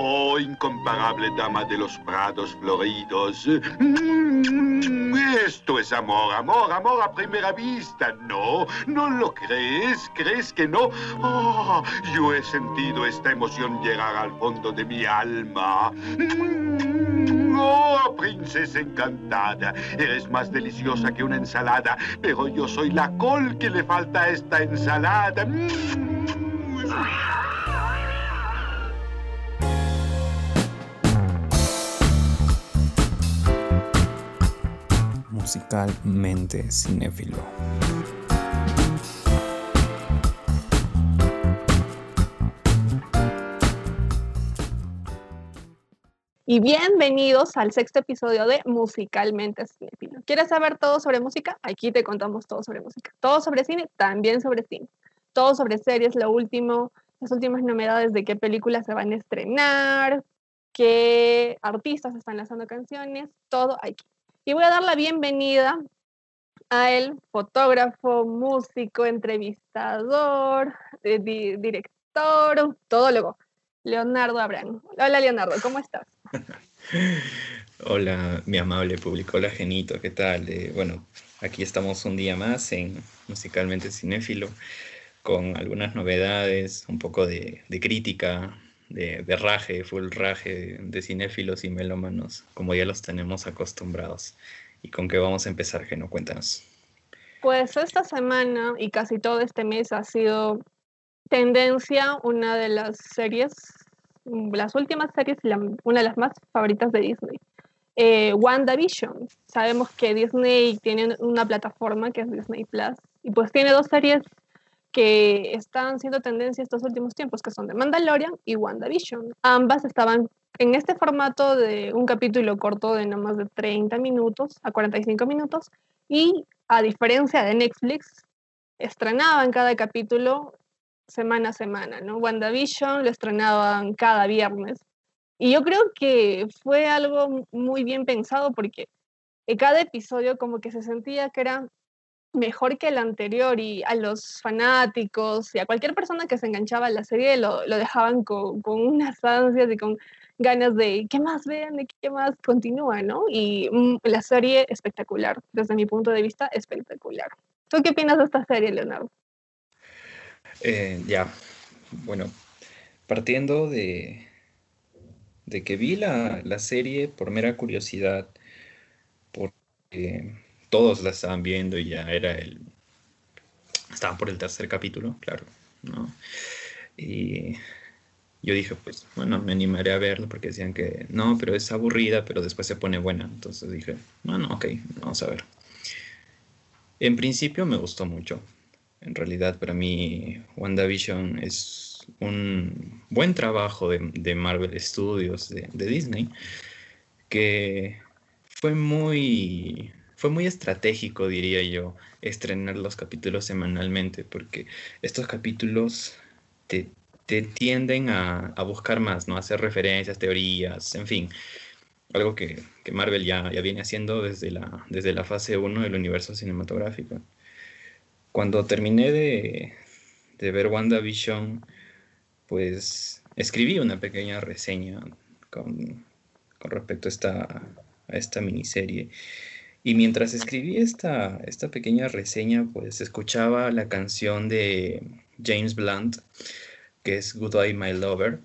Oh, incomparable dama de los prados floridos. Esto es amor, amor, amor a primera vista. No, no lo crees, crees que no. Oh, yo he sentido esta emoción llegar al fondo de mi alma. Oh, princesa encantada, eres más deliciosa que una ensalada, pero yo soy la col que le falta a esta ensalada. Musicalmente cinéfilo. Y bienvenidos al sexto episodio de Musicalmente Cinéfilo. ¿Quieres saber todo sobre música? Aquí te contamos todo sobre música. Todo sobre cine, también sobre cine. Todo sobre series, lo último, las últimas novedades de qué películas se van a estrenar, qué artistas están lanzando canciones, todo aquí. Y voy a dar la bienvenida a el fotógrafo, músico, entrevistador, eh, director, todólogo, Leonardo Abraham. Hola Leonardo, ¿cómo estás? Hola, mi amable público. Hola, Genito, ¿qué tal? Eh, bueno, aquí estamos un día más en Musicalmente Cinéfilo con algunas novedades, un poco de, crítica, de, de, raje, full raje de cinéfilos y melómanos, como ya los tenemos acostumbrados. ¿Y con qué vamos a empezar, Geno? Cuéntanos. Pues esta semana y casi todo este mes ha sido tendencia una de las series, las últimas series, una de las más favoritas de Disney. Eh, WandaVision. Sabemos que Disney tiene una plataforma que es Disney Plus y pues tiene dos series que están siendo tendencia estos últimos tiempos, que son The Mandalorian y WandaVision. Ambas estaban en este formato de un capítulo corto de no más de 30 minutos a 45 minutos y a diferencia de Netflix, estrenaban cada capítulo semana a semana, ¿no? WandaVision lo estrenaban cada viernes. Y yo creo que fue algo muy bien pensado porque cada episodio como que se sentía que era mejor que el anterior y a los fanáticos y a cualquier persona que se enganchaba a la serie lo, dejaban con, unas ansias y con ganas de qué más vean, de qué más continúa, ¿no? Y mm, la serie espectacular, desde mi punto de vista, espectacular. ¿Tú qué opinas de esta serie, Leonardo? Eh, ya, bueno, partiendo de, de que vi la, la serie por mera curiosidad, porque todos la estaban viendo y ya era el... Estaban por el tercer capítulo, claro, ¿no? Y yo dije, pues, bueno, me animaré a verlo porque decían que no, pero es aburrida, pero después se pone buena. Entonces dije, bueno, ok, vamos a ver. En principio me gustó mucho. En realidad, para mí, WandaVision es un buen trabajo de, Marvel Studios, de, de Disney, que fue muy fue muy estratégico, diría yo, estrenar los capítulos semanalmente, porque estos capítulos te, tienden a, buscar más, ¿no? A hacer referencias, teorías, en fin. Algo que, Marvel ya, ya, viene haciendo desde la, desde la fase 1 del universo cinematográfico. Cuando terminé de, de ver WandaVision, pues escribí una pequeña reseña con, con respecto a esta, a esta miniserie. Y mientras escribí esta, esta pequeña reseña, pues escuchaba la canción de James Blunt, que es Goodbye My Lover,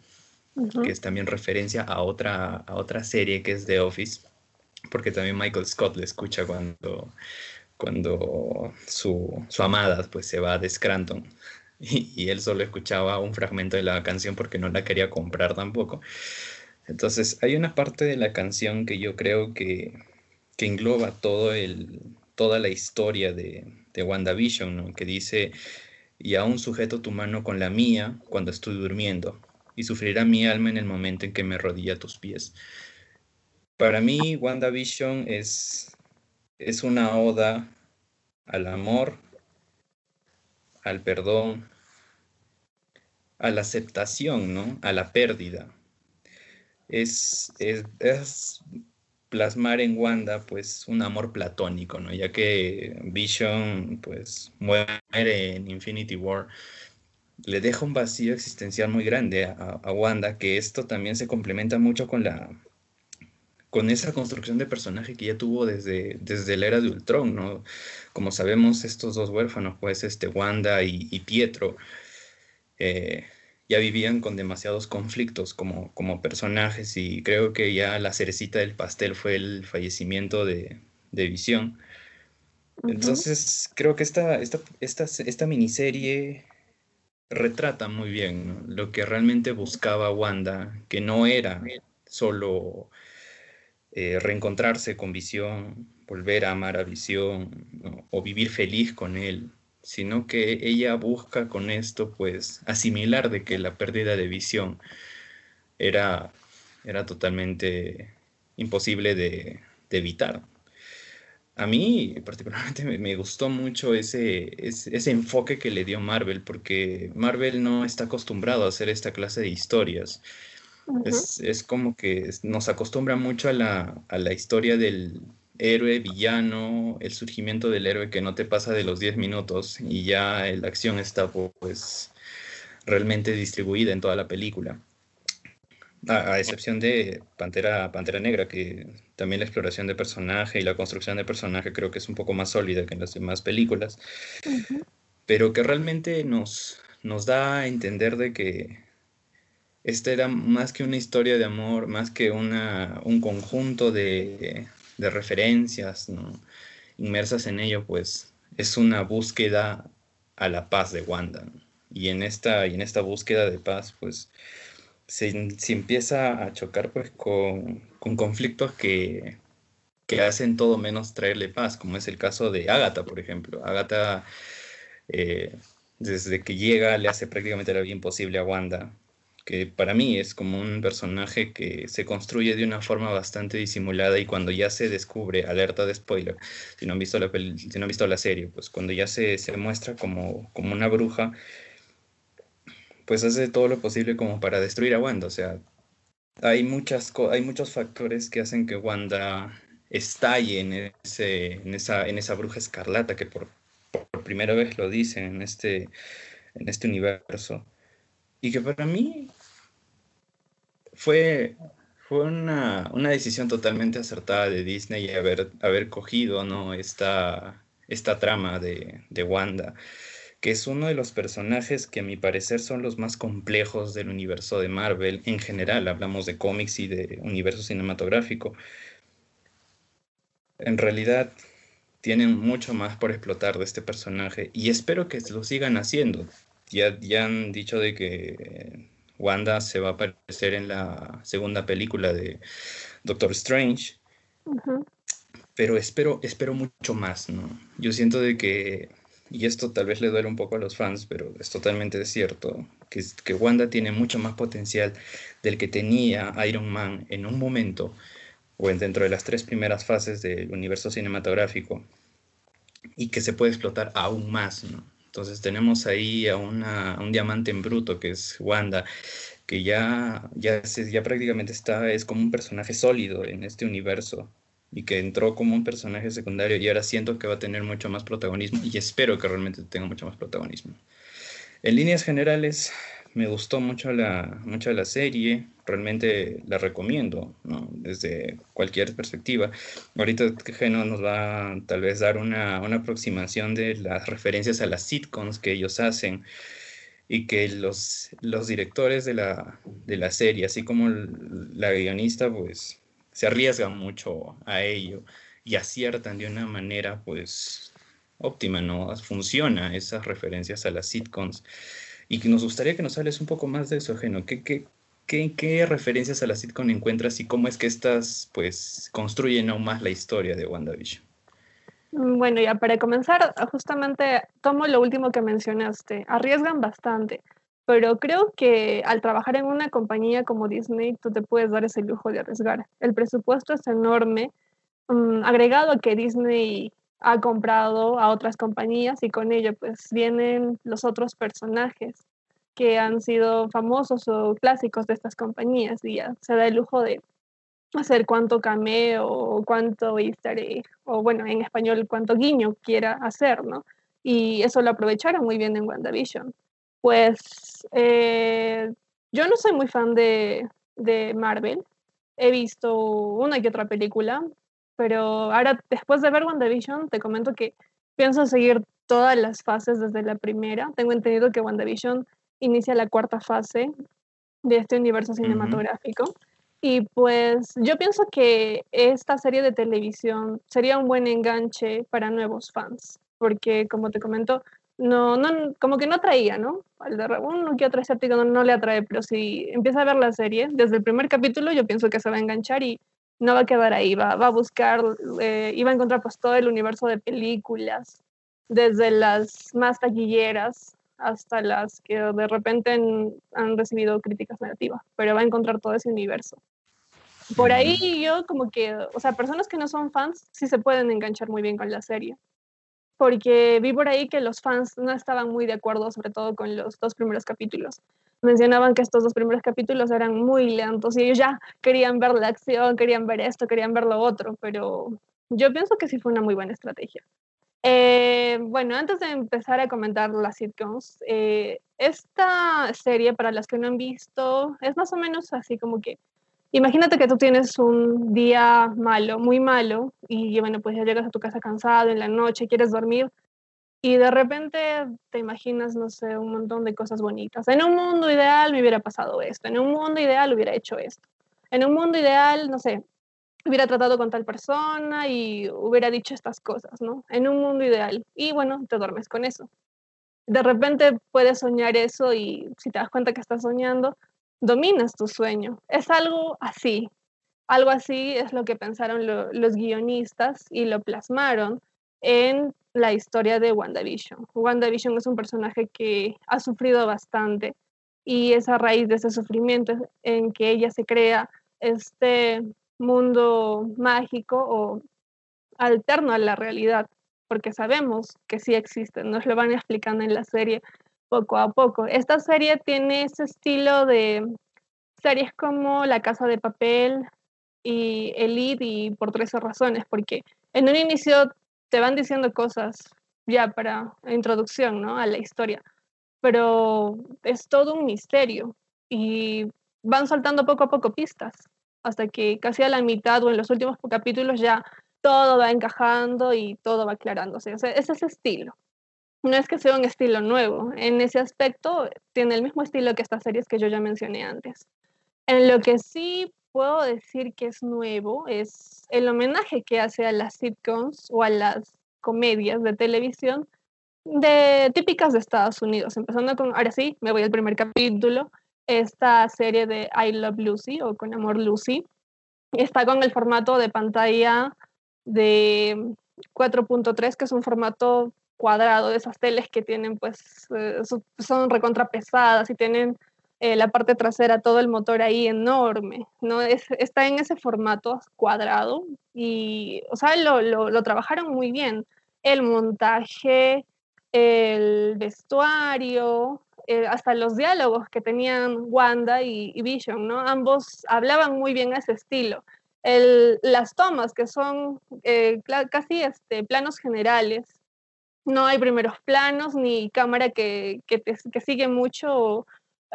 que es también referencia a otra, a otra serie que es The Office, porque también Michael Scott le escucha cuando, cuando su, su amada pues, se va de Scranton. Y, y él solo escuchaba un fragmento de la canción porque no la quería comprar tampoco. Entonces, hay una parte de la canción que yo creo que que engloba todo el, toda la historia de, de WandaVision, que dice, y aún sujeto tu mano con la mía cuando estoy durmiendo, y sufrirá mi alma en el momento en que me rodilla a tus pies. Para mí, WandaVision es, es una oda al amor, al perdón, a la aceptación, ¿no? A la pérdida. Es, es, es plasmar en Wanda pues un amor platónico, ¿no? Ya que Vision pues muere en Infinity War le deja un vacío existencial muy grande a, Wanda, que esto también se complementa mucho con la con esa construcción de personaje que ya tuvo desde, desde la era de Ultron, ¿no? Como sabemos, estos dos huérfanos, pues, este, Wanda y, Pietro, eh, ya vivían con demasiados conflictos como, como personajes y creo que ya la cerecita del pastel fue el fallecimiento de, de Visión. Entonces, creo que esta, esta, esta, esta miniserie retrata muy bien lo que realmente buscaba Wanda, que no era solo eh, reencontrarse con Visión, volver a amar a Visión o vivir feliz con él, sino que ella busca con esto pues asimilar de que la pérdida de Visión era, era totalmente imposible de evitar a mí particularmente me, gustó mucho ese, ese, enfoque que le dio Marvel, porque Marvel no está acostumbrado a hacer esta clase de historias. es, como que nos acostumbra mucho a la, a la, historia del héroe villano, el surgimiento del héroe que no te pasa de los 10 minutos y ya la acción está pues realmente distribuida en toda la película. A, excepción de Pantera, Pantera Negra, que también la exploración de personaje y la construcción de personaje creo que es un poco más sólida que en las demás películas, pero que realmente nos, nos da a entender de que esta era más que una historia de amor, más que una, un conjunto de, de referencias inmersas en ello, pues es una búsqueda a la paz de Wanda. Y en esta, y en esta búsqueda de paz, pues se, empieza a chocar pues con, conflictos que, hacen todo menos traerle paz, como es el caso de Agatha, por ejemplo. Agatha, eh, desde que llega, le hace prácticamente la vida imposible a Wanda, que para mí es como un personaje que se construye de una forma bastante disimulada y cuando ya se descubre, alerta de spoiler, si no han visto la, si no han visto la serie, pues cuando ya se, se muestra como, como una bruja, pues hace todo lo posible como para destruir a Wanda. O sea, hay, muchas hay muchos factores que hacen que Wanda estalle en, ese, en, esa, en esa bruja escarlata que por, primera vez lo dice en este, en este universo. Y que para mí fue, fue una, decisión totalmente acertada de Disney haber, haber cogido ¿no? esta, esta trama de, de Wanda que es uno de los personajes que a mi parecer son los más complejos del universo de Marvel en general. Hablamos de cómics y de universo cinematográfico. En realidad tienen mucho más por explotar de este personaje y espero que lo sigan haciendo. Ya, ya han dicho de que Wanda se va a aparecer en la segunda película de Doctor Strange. Pero espero, espero mucho más, ¿no? Yo siento de que y esto tal vez le duele un poco a los fans, pero es totalmente cierto, que, que Wanda tiene mucho más potencial del que tenía Iron Man en un momento, o dentro de las tres primeras fases del universo cinematográfico, y que se puede explotar aún más, ¿no? Entonces tenemos ahí a, una, un diamante en bruto que es Wanda, que ya, ya, ya prácticamente está, es como un personaje sólido en este universo y que entró como un personaje secundario y ahora siento que va a tener mucho más protagonismo y espero que realmente tenga mucho más protagonismo. En líneas generales, me gustó mucho la, mucho la serie, realmente la recomiendo, ¿no? desde cualquier perspectiva. Ahorita Geno nos va tal vez dar una, una aproximación de las referencias a las sitcoms que ellos hacen y que los, los directores de la, de la serie, así como la guionista, pues se arriesgan mucho a ello y aciertan de una manera pues óptima, ¿no? Funciona esas referencias a las sitcoms. Y que nos gustaría que nos hables un poco más de eso, Geno. ¿Qué, qué, qué, referencias a la sitcom encuentras y cómo es que estas pues construyen aún más la historia de WandaVision? Mm, bueno, ya para comenzar, justamente tomo lo último que mencionaste. Arriesgan bastante. Pero creo que al trabajar en una compañía como Disney, tú te puedes dar ese lujo de arriesgar. El presupuesto es enorme, mm, agregado a que Disney ha comprado a otras compañías y con ello pues vienen los otros personajes que han sido famosos o clásicos de estas compañías y ya se da el lujo de hacer cuánto cameo o cuánto easter o bueno, en español cuánto guiño quiera hacer, ¿no? Y eso lo aprovecharon muy bien en WandaVision Pues eh, yo no soy muy fan de, de Marvel. He visto una y otra película, pero ahora después de ver WandaVision te comento que pienso seguir todas las fases desde la primera. Tengo entendido que WandaVision inicia la cuarta fase de este universo cinematográfico. Y pues yo pienso que esta serie de televisión sería un buen enganche para nuevos fans, porque como te comento, no, no, como que no atraía, ¿no? Al de uno que otro escéptico no, no le atrae, pero si empieza a ver la serie, desde el primer capítulo yo pienso que se va a enganchar y no va a quedar ahí, va, va a buscar, eh, y va a encontrar pues todo el universo de películas, desde las más taquilleras hasta las que de repente han, recibido críticas negativas, pero va a encontrar todo ese universo. Por ahí yo como que, o sea, personas que no son fans sí se pueden enganchar muy bien con la serie, porque vi por ahí que los fans no estaban muy de acuerdo, sobre todo con los dos primeros capítulos. Mencionaban que estos dos primeros capítulos eran muy lentos y ellos ya querían ver la acción, querían ver esto, querían ver lo otro, pero yo pienso que sí fue una muy buena estrategia. Eh, bueno, antes de empezar a comentar las sitcoms, eh, esta serie, para las que no han visto, es más o menos así como que, imagínate que tú tienes un día malo, muy malo, y bueno, pues ya llegas a tu casa cansado en la noche, quieres dormir, y de repente te imaginas, no sé, un montón de cosas bonitas. En un mundo ideal me hubiera pasado esto, en un mundo ideal hubiera hecho esto. En un mundo ideal, no sé, hubiera tratado con tal persona y hubiera dicho estas cosas, ¿no? En un mundo ideal. Y bueno, te duermes con eso. De repente puedes soñar eso y si te das cuenta que estás soñando, dominas tu sueño. Es algo así. Algo así es lo que pensaron los guionistas y lo plasmaron en la historia de WandaVision. WandaVision es un personaje que ha sufrido bastante y es a raíz de ese sufrimiento en que ella se crea este mundo mágico o alterno a la realidad, porque sabemos que sí existen, nos lo van explicando en la serie poco a poco. Esta serie tiene ese estilo de series como La Casa de Papel y Elite y por tres razones, porque en un inicio te van diciendo cosas ya para introducción ¿no? a la historia, pero es todo un misterio y van soltando poco a poco pistas hasta que casi a la mitad o en los últimos capítulos ya todo va encajando y todo va aclarándose. O es ese estilo. No es que sea un estilo nuevo. En ese aspecto tiene el mismo estilo que estas series que yo ya mencioné antes. En lo que sí puedo decir que es nuevo es el homenaje que hace a las sitcoms o a las comedias de televisión de típicas de Estados Unidos. Empezando con, ahora sí, me voy al primer capítulo, esta serie de I Love Lucy o Con Amor Lucy. Está con el formato de pantalla de 4.3, que es un formato cuadrado de esas teles que tienen, pues, eh, son recontrapesadas y tienen eh, la parte trasera, todo el motor ahí enorme, ¿no? Es, está en ese formato cuadrado y, o sea, lo, lo, lo trabajaron muy bien. El montaje, el vestuario, eh, hasta los diálogos que tenían Wanda y, Vision, ¿no? Ambos hablaban muy bien ese estilo. las tomas, que son eh, casi este, planos generales, no hay primeros planos ni cámara que, que, sigue mucho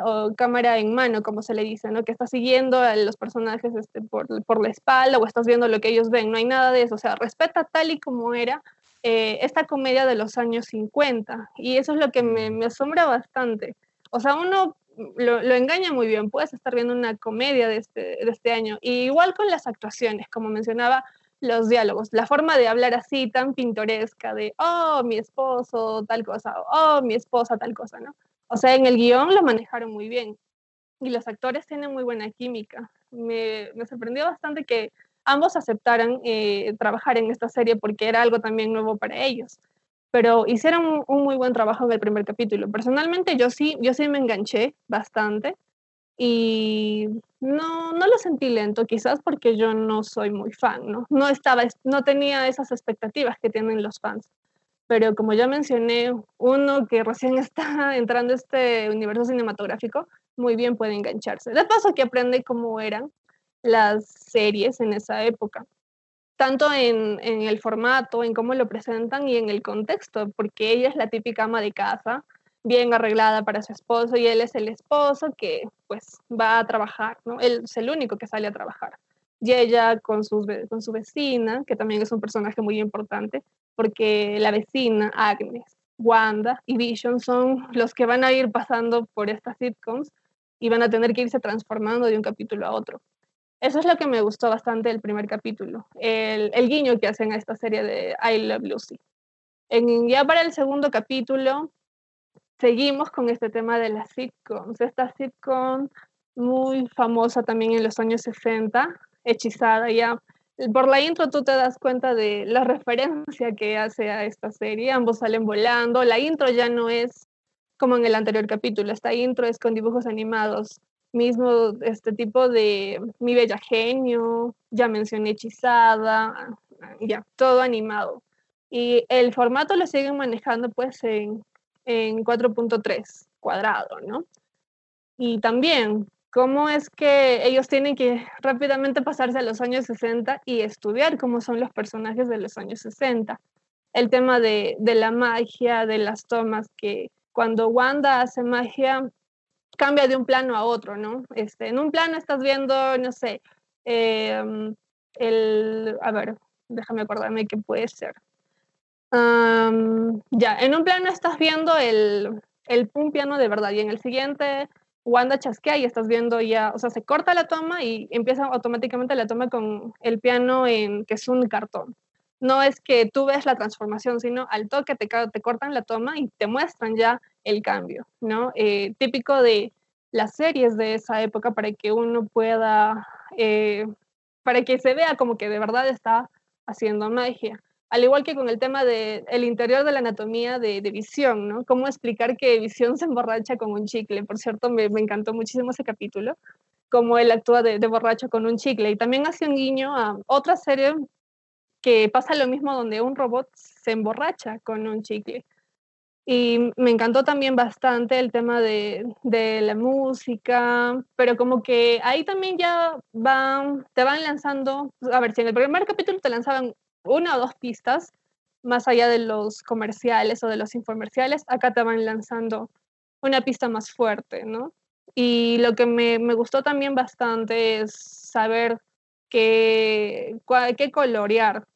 o, cámara en mano, como se le dice, ¿no? Que está siguiendo a los personajes este, por, por la espalda o estás viendo lo que ellos ven, no hay nada de eso, o sea, respeta tal y como era eh, esta comedia de los años 50. Y eso es lo que me, asombra bastante. O sea, uno lo, engaña muy bien. Puedes estar viendo una comedia de este, de este año. Y igual con las actuaciones, como mencionaba, los diálogos, la forma de hablar así tan pintoresca de, oh, mi esposo, tal cosa, oh, mi esposa, tal cosa, ¿no? O sea, en el guion lo manejaron muy bien. Y los actores tienen muy buena química. Me, me sorprendió bastante que ambos aceptaran eh, trabajar en esta serie porque era algo también nuevo para ellos. Pero hicieron un, muy buen trabajo en el primer capítulo. Personalmente yo sí, yo sí me enganché bastante y no, no lo sentí lento, quizás porque yo no soy muy fan, ¿no? No, estaba, no tenía esas expectativas que tienen los fans. Pero como ya mencioné, uno que recién está entrando a este universo cinematográfico, muy bien puede engancharse. De paso que aprende cómo eran las series en esa época, tanto en, el formato, en cómo lo presentan y en el contexto, porque ella es la típica ama de casa bien arreglada para su esposo y él es el esposo que pues va a trabajar, ¿no? Él es el único que sale a trabajar. Y ella con, sus, con su vecina, que también es un personaje muy importante, porque la vecina, Agnes, Wanda y Vision son los que van a ir pasando por estas sitcoms y van a tener que irse transformando de un capítulo a otro. Eso es lo que me gustó bastante del primer capítulo, el, guiño que hacen a esta serie de I Love Lucy. En, ya para el segundo capítulo, seguimos con este tema de las sitcoms. Esta sitcom muy famosa también en los años 60, hechizada ya. Por la intro tú te das cuenta de la referencia que hace a esta serie. Ambos salen volando. La intro ya no es como en el anterior capítulo. Esta intro es con dibujos animados. Mismo este tipo de Mi Bella Genio, ya mencioné Hechizada, ya, todo animado. Y el formato lo siguen manejando pues en, en 4.3 cuadrado, ¿no? Y también, ¿cómo es que ellos tienen que rápidamente pasarse a los años 60 y estudiar cómo son los personajes de los años 60? El tema de, de la magia, de las tomas, que cuando Wanda hace magia, cambia de un plano a otro, ¿no? Este, en un plano estás viendo, no sé, em, el, a ver, déjame acordarme qué puede ser ya, en un plano estás viendo el, el, piano de verdad y en el siguiente Wanda chasquea y estás viendo ya, o sea, se corta la toma y empieza automáticamente la toma con el piano en que es un cartón. No es que tú ves la transformación, sino al toque te, te cortan la toma y te muestran ya el cambio, ¿no? Eh, típico de las series de esa época para que uno pueda, eh, para que se vea como que de verdad está haciendo magia al igual que con el tema del el interior de la anatomía de, de, Visión, ¿no? Cómo explicar que Visión se emborracha con un chicle. Por cierto, me, me encantó muchísimo ese capítulo, cómo él actúa de, de, borracho con un chicle. Y también hace un guiño a otra serie que pasa lo mismo donde un robot se emborracha con un chicle. Y me encantó también bastante el tema de, de la música, pero como que ahí también ya van, te van lanzando, a ver, si en el primer capítulo te lanzaban una o dos pistas, más allá de los comerciales o de los infomerciales, acá te van lanzando una pista más fuerte, ¿no? Y lo que me, me gustó también bastante es saber qué, qué colorear,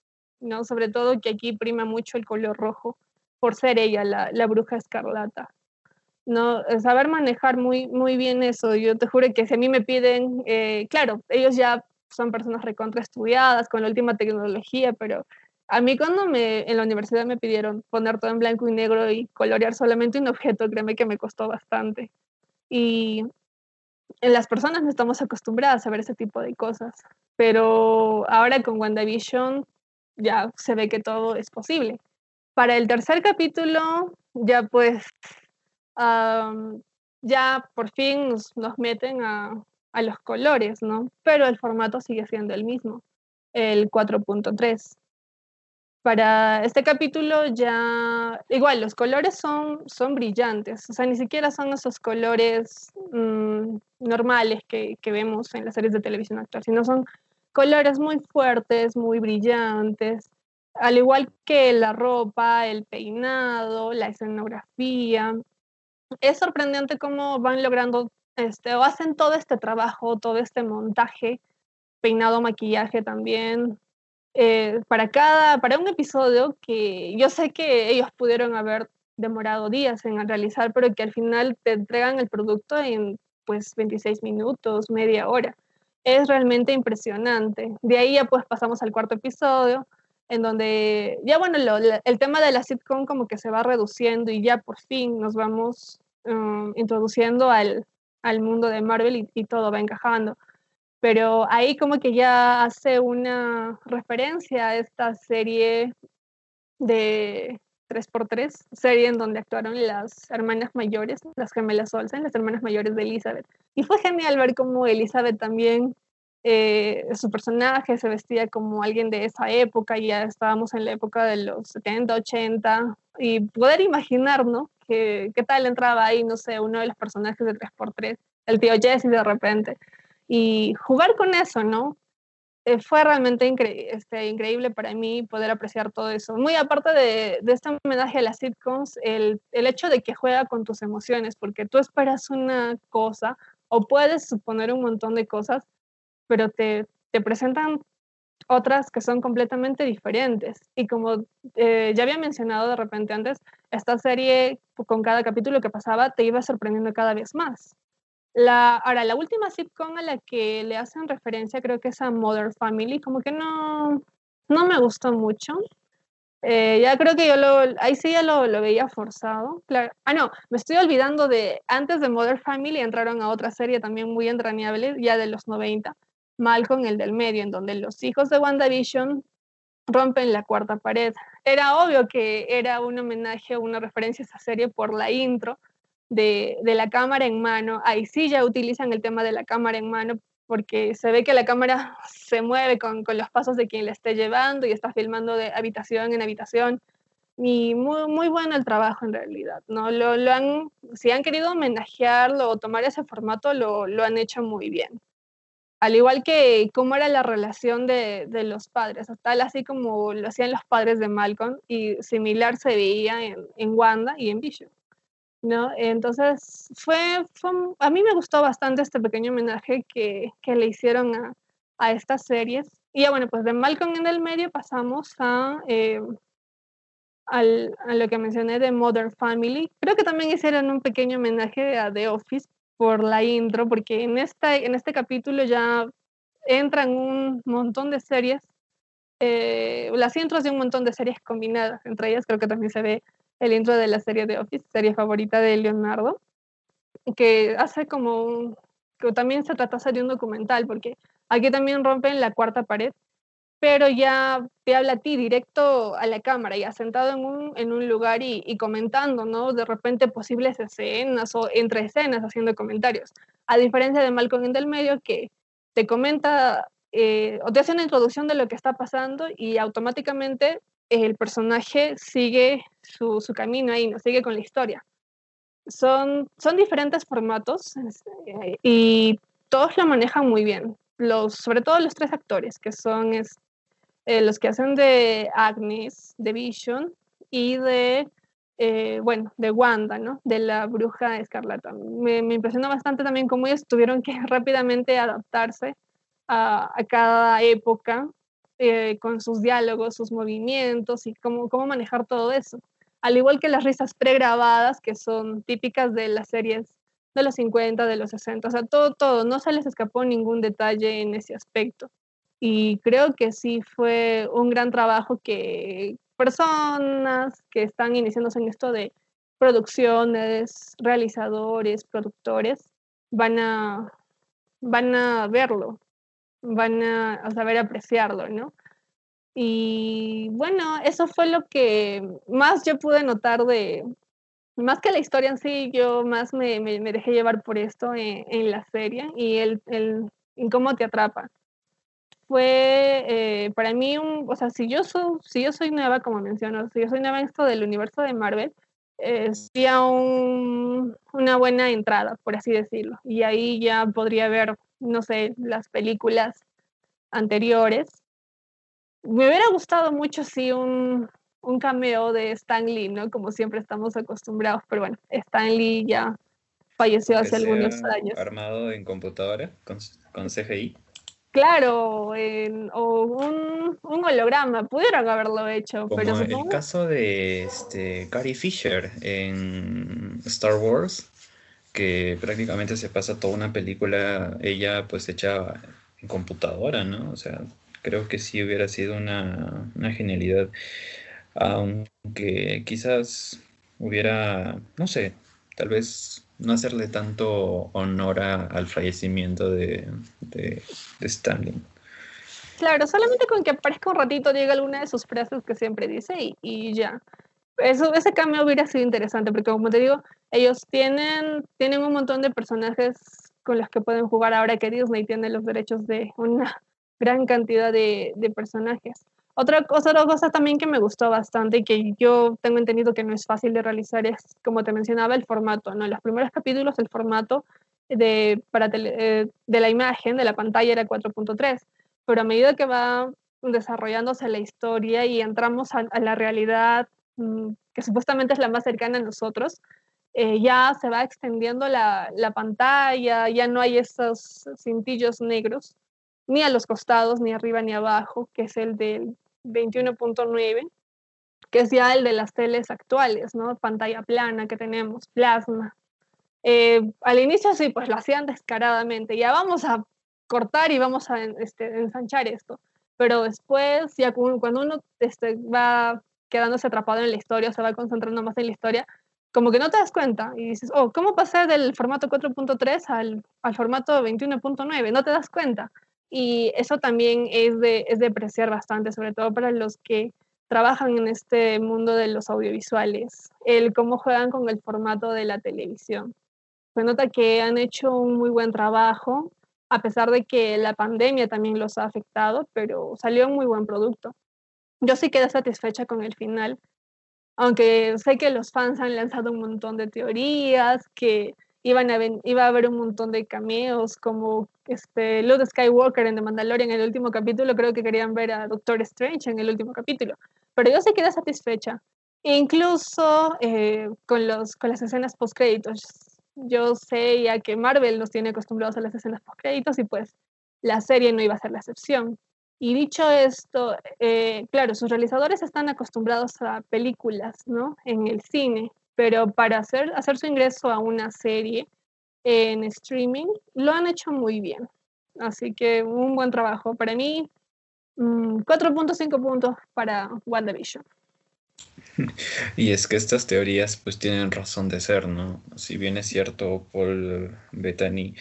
¿no? Sobre todo que aquí prima mucho el color rojo, por ser ella la, la bruja escarlata. ¿no? Saber manejar muy, muy bien eso. Yo te juro que si a mí me piden, eh, claro, ellos ya son personas recontra estudiadas con la última tecnología, pero a mí cuando me, en la universidad me pidieron poner todo en blanco y negro y colorear solamente un objeto, créeme que me costó bastante. Y en las personas no estamos acostumbradas a ver ese tipo de cosas, pero ahora con WandaVision ya se ve que todo es posible. Para el tercer capítulo, ya pues, ya por fin nos, nos meten a, a los colores, ¿no? Pero el formato sigue siendo el mismo, el 4.3. Para este capítulo ya, igual, los colores son, son brillantes, o sea, ni siquiera son esos colores mmm, normales que, que, vemos en las series de televisión actual, sino son colores muy fuertes, muy brillantes, al igual que la ropa, el peinado, la escenografía. Es sorprendente cómo van logrando este, o hacen todo este trabajo, todo este montaje, peinado, maquillaje también, eh, para cada, para un episodio que yo sé que ellos pudieron haber demorado días en realizar, pero que al final te entregan el producto en pues 26 minutos, media hora. Es realmente impresionante. De ahí ya pues pasamos al cuarto episodio, en donde ya bueno, el tema de la sitcom como que se va reduciendo y ya por fin nos vamos um, introduciendo al, al mundo de Marvel y, todo va encajando. Pero ahí como que ya hace una referencia a esta serie de 3x3, serie en donde actuaron las hermanas mayores, las gemelas Olsen, las hermanas mayores de Elizabeth. Y fue genial ver cómo Elizabeth también, eh, su personaje se vestía como alguien de esa época, ya estábamos en la época de los 70, 80, y poder imaginar, ¿no? ¿Qué, tal entraba ahí, no sé, uno de los personajes de 3x3, el tío Jesse de repente? Y jugar con eso, ¿no? eh, fue realmente este, increíble para mí poder apreciar todo eso. Muy aparte de, este homenaje a las sitcoms, el, el, hecho de que juega con tus emociones, porque tú esperas una cosa o puedes suponer un montón de cosas, pero te, te presentan otras que son completamente diferentes. Y como eh, ya había mencionado de repente antes, esta serie con cada capítulo que pasaba te iba sorprendiendo cada vez más. La, ahora, la última sitcom a la que le hacen referencia creo que es a Mother Family, como que no, no me gustó mucho. Eh, ya creo que yo lo, ahí sí ya lo, lo, veía forzado. Ah, no, me estoy olvidando de, antes de Mother Family entraron a otra serie también muy entrañable, ya de los 90, Malcolm, el del medio, en donde los hijos de WandaVision rompen la cuarta pared. Era obvio que era un homenaje o una referencia a esa serie por la intro de, la cámara en mano. Ahí sí ya utilizan el tema de la cámara en mano porque se ve que la cámara se mueve con, con los pasos de quien la esté llevando y está filmando de habitación en habitación. Y muy, muy bueno el trabajo en realidad, ¿no? Lo, lo han, si han querido homenajearlo o tomar ese formato, lo, lo han hecho muy bien al igual que cómo era la relación de, de, los padres, tal así como lo hacían los padres de Malcolm y similar se veía en, en Wanda y en Vision. ¿No? Entonces, fue, a mí me gustó bastante este pequeño homenaje que, que le hicieron a, a, estas series. Y ya bueno, pues de Malcolm en el medio pasamos a, eh, al, lo que mencioné de Modern Family. Creo que también hicieron un pequeño homenaje a The Office, por la intro, porque en, esta, en este capítulo ya entran un montón de series, eh, las intros de un montón de series combinadas, entre ellas creo que también se ve el intro de la serie de Office, serie favorita de Leonardo, que hace como un, que también se trata de un documental, porque aquí también rompen la cuarta pared pero ya te habla a ti directo a la cámara, ya sentado en un, en un lugar y, y, comentando, ¿no? De repente posibles escenas o entre escenas haciendo comentarios. A diferencia de Malcolm en del medio que te comenta eh, o te hace una introducción de lo que está pasando y automáticamente el personaje sigue su, su camino ahí, ¿no? Sigue con la historia. Son, son diferentes formatos eh, y todos lo manejan muy bien. Los, sobre todo los tres actores, que son eh, los que hacen de Agnes, de Vision y de, eh, bueno, de Wanda, ¿no? De la bruja escarlata. Me, me, impresionó bastante también cómo ellos tuvieron que rápidamente adaptarse a, a cada época eh, con sus diálogos, sus movimientos y cómo, cómo manejar todo eso. Al igual que las risas pregrabadas que son típicas de las series de los 50, de los 60, o sea, todo, todo, no se les escapó ningún detalle en ese aspecto. Y creo que sí fue un gran trabajo que personas que están iniciándose en esto de producciones, realizadores, productores, van a, van a verlo, van a, saber apreciarlo, ¿no? Y bueno, eso fue lo que más yo pude notar de, más que la historia en sí, yo más me, me, dejé llevar por esto en, en la serie y el, el, en cómo te atrapa fue eh, para mí un, o sea, si yo, soy, si yo soy nueva, como menciono, si yo soy nueva en esto del universo de Marvel, eh, sería un, una buena entrada, por así decirlo. Y ahí ya podría ver, no sé, las películas anteriores. Me hubiera gustado mucho, sí, un, un cameo de Stan Lee, ¿no? Como siempre estamos acostumbrados, pero bueno, Stan Lee ya falleció hace algunos años. Armado en computadora con, con CGI. Claro, en, o un, un, holograma, pudieron haberlo hecho. Como pero el caso de este, Carrie Fisher en Star Wars, que prácticamente se pasa toda una película ella pues hecha en computadora, ¿no? O sea, creo que sí hubiera sido una, una genialidad, aunque quizás hubiera, no sé, tal vez no hacerle tanto honor a, al fallecimiento de, de, de, Stanley. Claro, solamente con que aparezca un ratito, diga alguna de sus frases que siempre dice y, y ya. Eso, ese cambio hubiera sido interesante, porque como te digo, ellos tienen, tienen un montón de personajes con los que pueden jugar ahora que Disney tiene los derechos de una gran cantidad de, de personajes. Otra cosa, otra cosa también que me gustó bastante y que yo tengo entendido que no es fácil de realizar es, como te mencionaba, el formato. ¿no? Los primeros capítulos el formato de, para tele, eh, de la imagen, de la pantalla era 4.3, pero a medida que va desarrollándose la historia y entramos a, la realidad mm, que supuestamente es la más cercana a nosotros, eh, ya se va extendiendo la, la, pantalla, ya no hay esos cintillos negros, ni a los costados, ni arriba ni abajo, que es el del 21.9, que es ya el de las teles actuales, ¿no? Pantalla plana que tenemos, plasma. Eh, al inicio sí, pues lo hacían descaradamente, ya vamos a cortar y vamos a este, ensanchar esto, pero después, ya cuando uno este, va quedándose atrapado en la historia, se va concentrando más en la historia, como que no te das cuenta y dices, oh, ¿cómo pasé del formato 4.3 al, al formato 21.9? No te das cuenta. Y eso también es de, es de apreciar bastante, sobre todo para los que trabajan en este mundo de los audiovisuales, el cómo juegan con el formato de la televisión. Se nota que han hecho un muy buen trabajo, a pesar de que la pandemia también los ha afectado, pero salió un muy buen producto. Yo sí quedé satisfecha con el final, aunque sé que los fans han lanzado un montón de teorías, que iban a iba a haber un montón de cameos, como este, Luke Skywalker en The Mandalorian en el último capítulo, creo que querían ver a Doctor Strange en el último capítulo, pero yo sí quedé satisfecha, incluso eh, con, los, con las escenas post-créditos. Yo sé ya que Marvel nos tiene acostumbrados a las escenas post-créditos y pues la serie no iba a ser la excepción. Y dicho esto, eh, claro, sus realizadores están acostumbrados a películas, ¿no? En el cine, pero para hacer, hacer su ingreso a una serie en streaming, lo han hecho muy bien. Así que un buen trabajo. Para mí, 4.5 mm, puntos para WandaVision. Y es que estas teorías pues tienen razón de ser, ¿no? Si bien es cierto, Paul Bettany,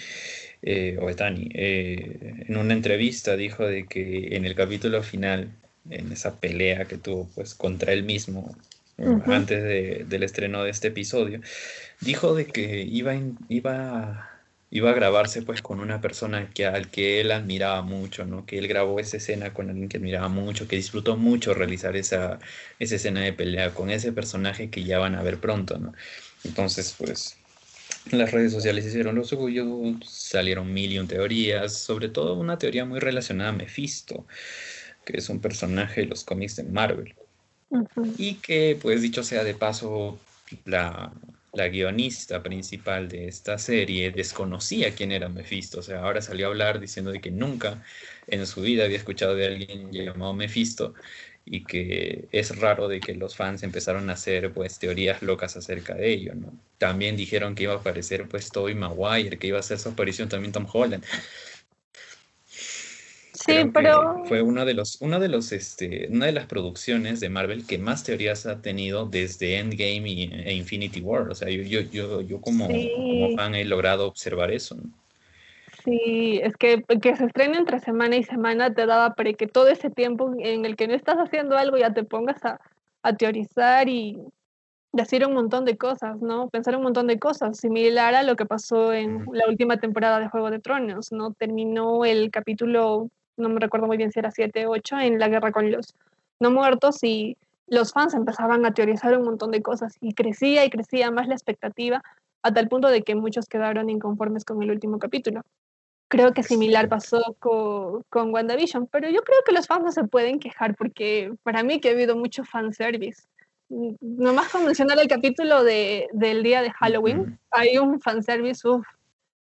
eh, o Bettany, eh, en una entrevista dijo de que en el capítulo final, en esa pelea que tuvo pues contra él mismo antes del estreno de este episodio, dijo de que iba, iba, iba a grabarse pues con una persona que, al que él admiraba mucho, ¿no? Que él grabó esa escena con alguien que admiraba mucho, que disfrutó mucho realizar esa, esa escena de pelea con ese personaje que ya van a ver pronto, ¿no? Entonces, pues, las redes sociales hicieron lo suyo, salieron mil y un teorías, sobre todo una teoría muy relacionada a Mephisto, que es un personaje de los cómics de Marvel. Y que, pues dicho sea de paso, la, la, guionista principal de esta serie desconocía quién era Mephisto. O sea, ahora salió a hablar diciendo de que nunca en su vida había escuchado de alguien llamado Mephisto y que es raro de que los fans empezaron a hacer pues teorías locas acerca de ello, ¿no? También dijeron que iba a aparecer pues Tobey Maguire, que iba a hacer su aparición también Tom Holland. Sí, pero fue uno de los, uno de los, este, una de las producciones de Marvel que más teorías ha tenido desde Endgame y, e Infinity War. O sea, yo, yo, yo, yo como, como, fan he logrado observar eso. Sí, es que que se estrene entre semana y semana te daba para que todo ese tiempo en el que no estás haciendo algo ya te pongas a, a teorizar y decir un montón de cosas, ¿no? Pensar un montón de cosas, similar a lo que pasó en la última temporada de Juego de Tronos, ¿no? Terminó el capítulo no me recuerdo muy bien si era 7 o 8, en la guerra con los no muertos y los fans empezaban a teorizar un montón de cosas y crecía y crecía más la expectativa a tal punto de que muchos quedaron inconformes con el último capítulo. Creo que similar pasó con, con WandaVision, pero yo creo que los fans no se pueden quejar porque para mí que ha habido mucho fanservice. Nomás con mencionar el capítulo de, del día de Halloween, hay un fanservice, uff,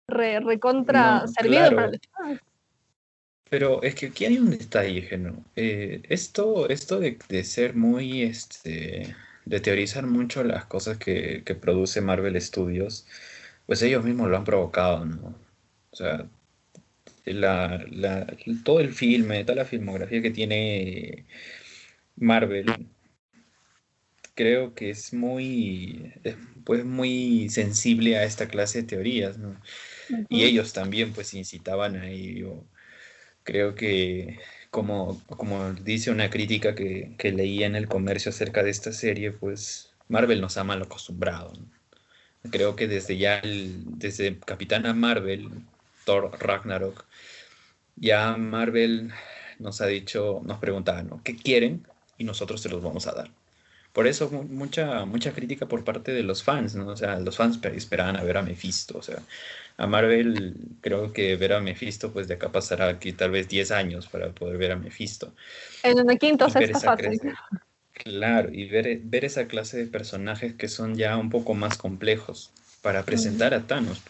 re, recontra servido para los fans. Pero es que aquí hay un detalle, Geno. Eh, esto, esto de, ser muy, este, de teorizar mucho las cosas que, produce Marvel Studios, pues ellos mismos lo han provocado, ¿no? O sea, la, todo el filme, toda la filmografía que tiene Marvel, creo que es muy, pues muy sensible a esta clase de teorías, ¿no? Y ellos también, pues, incitaban a ello Creo que, como, como dice una crítica que, que leía en el comercio acerca de esta serie, pues Marvel nos ha mal acostumbrado. Creo que desde ya, desde Capitana Marvel, Thor Ragnarok, ya Marvel nos ha dicho, nos preguntaba, ¿no? ¿Qué quieren? Y nosotros se los vamos a dar. Por eso mucha, mucha crítica por parte de los fans, ¿no? O sea, los fans esperaban a ver a Mephisto, o sea, a Marvel creo que ver a Mephisto, pues de acá pasará aquí tal vez 10 años para poder ver a Mephisto. En una quinta o sexta fase. Claro, y ver, ver esa clase de personajes que son ya un poco más complejos para presentar a Thanos.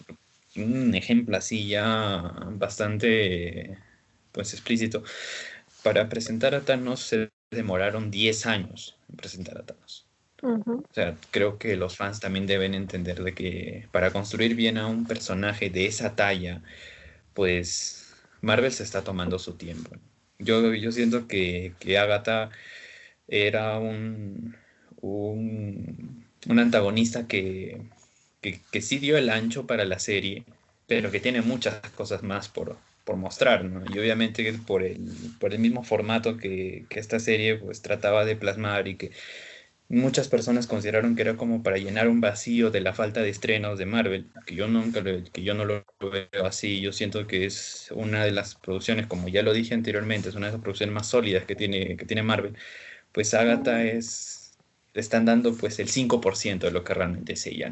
Un ejemplo así ya bastante pues explícito. Para presentar a Thanos se demoraron 10 años en presentar a Thanos. O sea, creo que los fans también deben entender de que para construir bien a un personaje de esa talla, pues Marvel se está tomando su tiempo. Yo, yo siento que, que Agatha era un, un, antagonista que, que, sí dio el ancho para la serie, pero que tiene muchas cosas más por, por mostrar, ¿no? Y obviamente por el, por el mismo formato que, que, esta serie pues trataba de plasmar y que muchas personas consideraron que era como para llenar un vacío de la falta de estrenos de Marvel, que yo nunca que yo no lo veo así, yo siento que es una de las producciones, como ya lo dije anteriormente, es una de las producciones más sólidas que tiene, que tiene Marvel, pues Agatha es, están dando pues el 5% de lo que realmente es ella,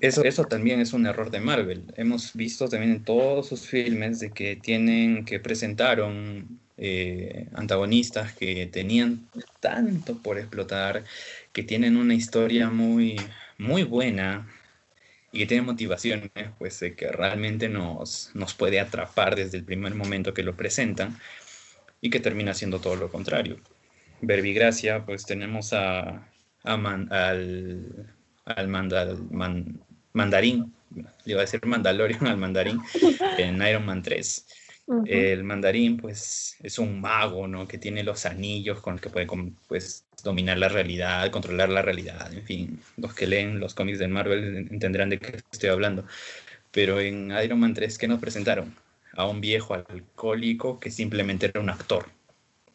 Eso, eso también es un error de Marvel. Hemos visto también en todos sus filmes de que tienen que presentaron eh, antagonistas que tenían tanto por explotar, que tienen una historia muy, muy buena y que tienen motivaciones pues, que realmente nos, nos puede atrapar desde el primer momento que lo presentan y que termina siendo todo lo contrario. Verbigracia, pues tenemos a, al, al, mandarín, le iba a decir Mandalorian al mandarín en Iron Man 3 el mandarín, pues, es un mago, ¿no? Que tiene los anillos con los que puede, pues, dominar la realidad, controlar la realidad, en fin. Los que leen los cómics de Marvel entenderán de qué estoy hablando. Pero en Iron Man 3, ¿qué nos presentaron? A un viejo alcohólico que simplemente era un actor,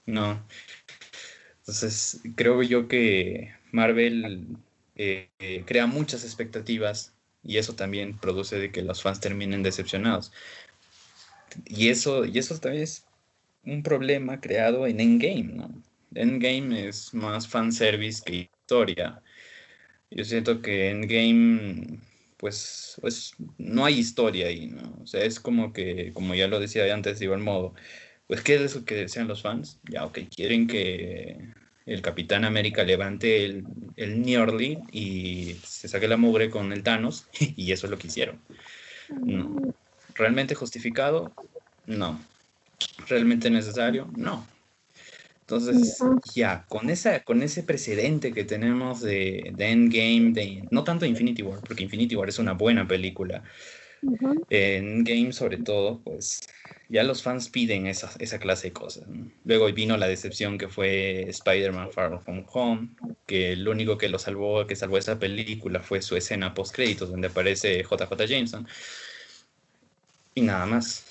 ¿no? Entonces, creo yo que Marvel eh, eh, crea muchas expectativas y eso también produce de que los fans terminen decepcionados. Y eso, y eso también es un problema creado en Endgame, ¿no? Endgame es más fanservice que historia. Yo siento que Endgame, pues, pues no hay historia ahí, ¿no? O sea, es como que, como ya lo decía antes de igual modo, pues, ¿qué es eso que desean los fans? Ya, ok, quieren que el Capitán América levante el, el y se saque la mugre con el Thanos, y eso es lo que hicieron. No. ¿Realmente justificado? No. ¿Realmente necesario? No. Entonces, ya, con, con ese precedente que tenemos de, Endgame, de, no tanto Infinity War, porque Infinity War es una buena película, Endgame sobre todo, pues ya los fans piden esa, clase de cosas. Luego vino la decepción que fue Spider-Man Far From Home, que lo único que lo salvó, que salvó esa película fue su escena post créditos donde aparece JJ Jameson y nada más.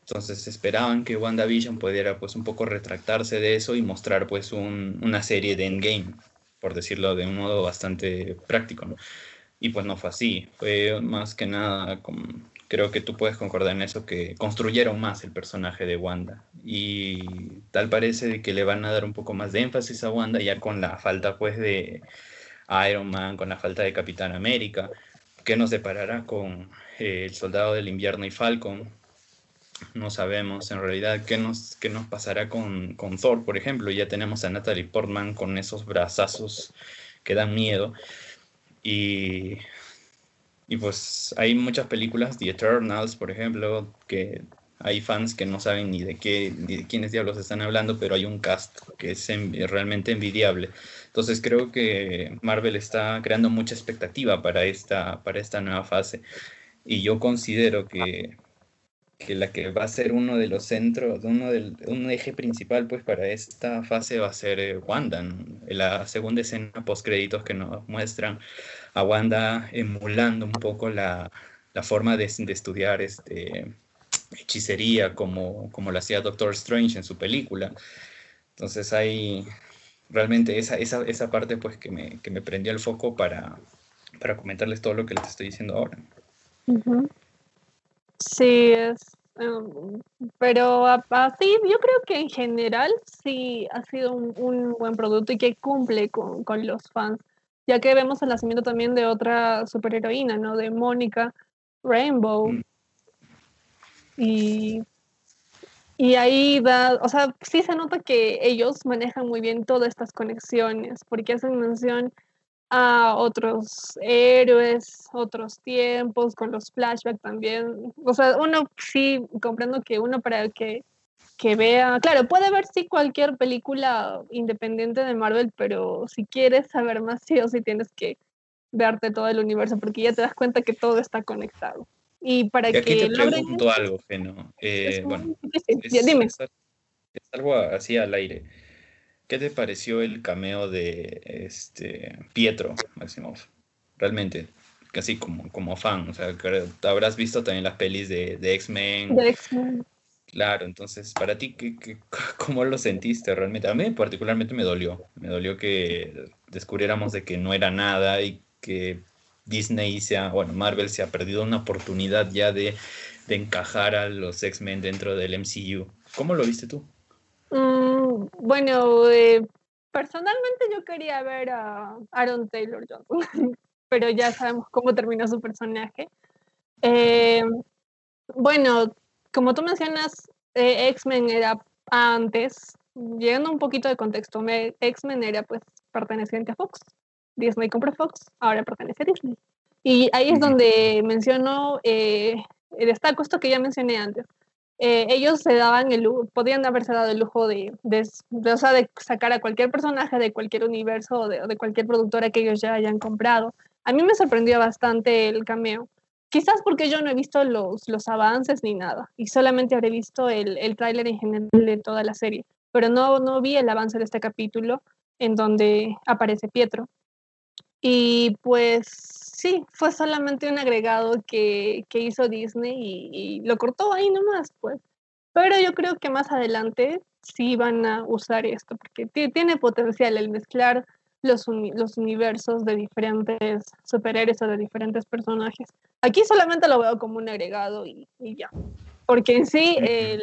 Entonces esperaban que WandaVision pudiera pues un poco retractarse de eso y mostrar pues una serie de Endgame, por decirlo de un modo bastante práctico, Y pues no fue así, fue más que nada, creo que tú puedes concordar en eso, que construyeron más el personaje de Wanda y tal parece que le van a dar un poco más de énfasis a Wanda ya con la falta pues de Iron Man, con la falta de Capitán América, que nos deparará con el Soldado del Invierno y Falcon. No sabemos en realidad qué nos, qué nos pasará con, con Thor, por ejemplo. Ya tenemos a Natalie Portman con esos brazazos que dan miedo. Y, y pues hay muchas películas, The Eternals, por ejemplo, que hay fans que no saben ni de qué, ni de quiénes diablos están hablando, pero hay un cast que es realmente envidiable. Entonces creo que Marvel está creando mucha expectativa para esta, para esta nueva fase. Y yo considero que, que la que va a ser uno de los centros, uno del, un eje principal pues para esta fase va a ser eh, Wanda. La segunda escena post créditos que nos muestran a Wanda emulando un poco la, la forma de, de, estudiar este, hechicería como, como lo hacía Doctor Strange en su película. Entonces hay realmente esa, esa, esa parte pues que me, que me prendió el foco para, para comentarles todo lo que les estoy diciendo ahora. Sí, es em, pero así, yo creo que en general sí ha sido un, buen producto y que cumple con, con, los fans, ya que vemos el nacimiento también de otra superheroína, ¿no? De Mónica Rainbow. Mm. Y, y ahí da, o sea, sí se nota que ellos manejan muy bien todas estas conexiones, porque hacen mención a otros héroes, otros tiempos, con los flashbacks también. O sea, uno sí comprendo que uno para que, que vea, claro, puede ver sí cualquier película independiente de Marvel, pero si quieres saber más, sí o sí tienes que verte todo el universo, porque ya te das cuenta que todo está conectado. Y para y aquí que te pregunto algo, Geno. Eh, bueno, dime. es algo así al aire. ¿Qué te pareció el cameo de este Pietro Maximoff? Realmente, casi como, como fan, o sea, habrás visto también las pelis de, de X-Men. De X-Men. Claro, entonces, para ti, ¿qué, qué, cómo lo sentiste realmente? A mí particularmente me dolió, me dolió que descubriéramos de que no era nada y que Disney se ha, bueno, Marvel se ha perdido una oportunidad ya de, de encajar a los X-Men dentro del MCU. ¿Cómo lo viste tú? Mm, bueno, eh, personalmente yo quería ver a Aaron Taylor Johnson, pero ya sabemos cómo terminó su personaje. Eh, bueno, como tú mencionas, eh, X-Men era antes, llegando un poquito de contexto, X-Men era pues perteneciente a Fox. Disney compró Fox, ahora pertenece a Disney. Y ahí es donde menciono, destaco esto que ya mencioné antes. Eh, ellos se daban el podían haberse dado el lujo de, de, de, sacar a cualquier personaje de cualquier universo o de, de, cualquier productora que ellos ya hayan comprado. A mí me sorprendió bastante el cameo. Quizás porque yo no he visto los, los avances ni nada, y solamente habré visto el, el tráiler en general de toda la serie, pero no, no vi el avance de este capítulo en donde aparece Pietro. Y pues sí, fue solamente un agregado que, hizo Disney y, lo cortó ahí nomás, pues. Pero yo creo que más adelante sí van a usar esto, porque tiene potencial el mezclar los, los universos de diferentes superhéroes o de diferentes personajes. Aquí solamente lo veo como un agregado y, ya. Porque en sí, el,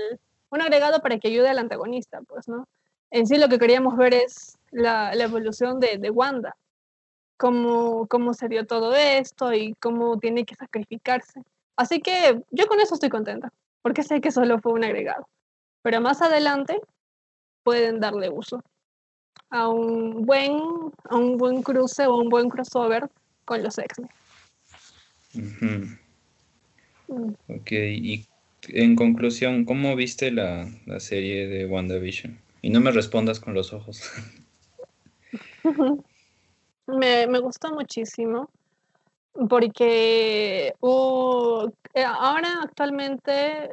un agregado para que ayude al antagonista, pues, ¿no? En sí lo que queríamos ver es la, evolución de, de Wanda, cómo, cómo se dio todo esto y cómo tiene que sacrificarse. Así que yo con eso estoy contenta, porque sé que solo fue un agregado. Pero más adelante pueden darle uso a un buen, a un buen cruce o un buen crossover con los X-Men. Mm. Ok, y en conclusión, ¿cómo viste la, la serie de WandaVision? Y no me respondas con los ojos. Me, me gustó muchísimo porque eh, ahora actualmente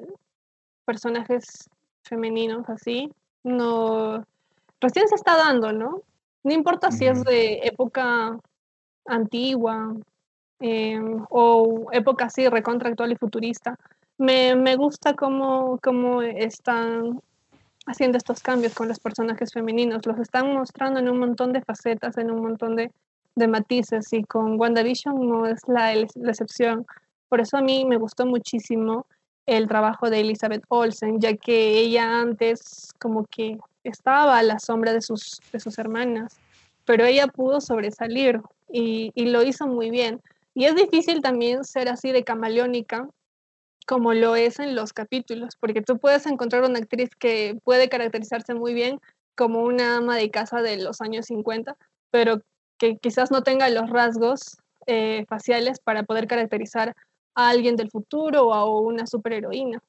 personajes femeninos así no recién se está dando, ¿no? No importa si es de época antigua em, o época así recontractual y futurista. Me, me gusta cómo, cómo están haciendo estos cambios con los personajes femeninos. Los están mostrando en un montón de facetas, en un montón de, de matices y con WandaVision no es la, la, excepción. Por eso a mí me gustó muchísimo el trabajo de Elizabeth Olsen, ya que ella antes como que estaba a la sombra de sus, de sus hermanas, pero ella pudo sobresalir y, y lo hizo muy bien. Y es difícil también ser así de camaleónica como lo es en los capítulos, porque tú puedes encontrar una actriz que puede caracterizarse muy bien como una ama de casa de los años 50, pero que quizás no tenga los rasgos eh, faciales para poder caracterizar a alguien del futuro o a una superheroína.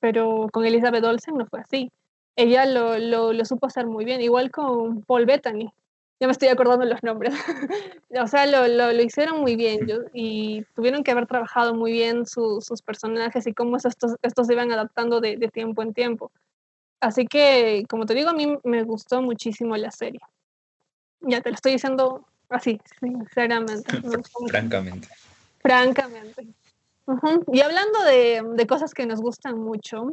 Pero con Elizabeth Olsen no fue así. Ella lo, lo, supo hacer muy bien, igual con Paul Bettany. Ya me estoy acordando los nombres. o sea, lo, hicieron muy bien y tuvieron que haber trabajado muy bien sus personajes y cómo estos, estos se iban adaptando de, de tiempo en tiempo. Así que, como te digo, a mí me gustó muchísimo la serie. Ya te lo estoy diciendo así, sinceramente. Francamente. Francamente. Y hablando de, de, cosas que nos gustan mucho,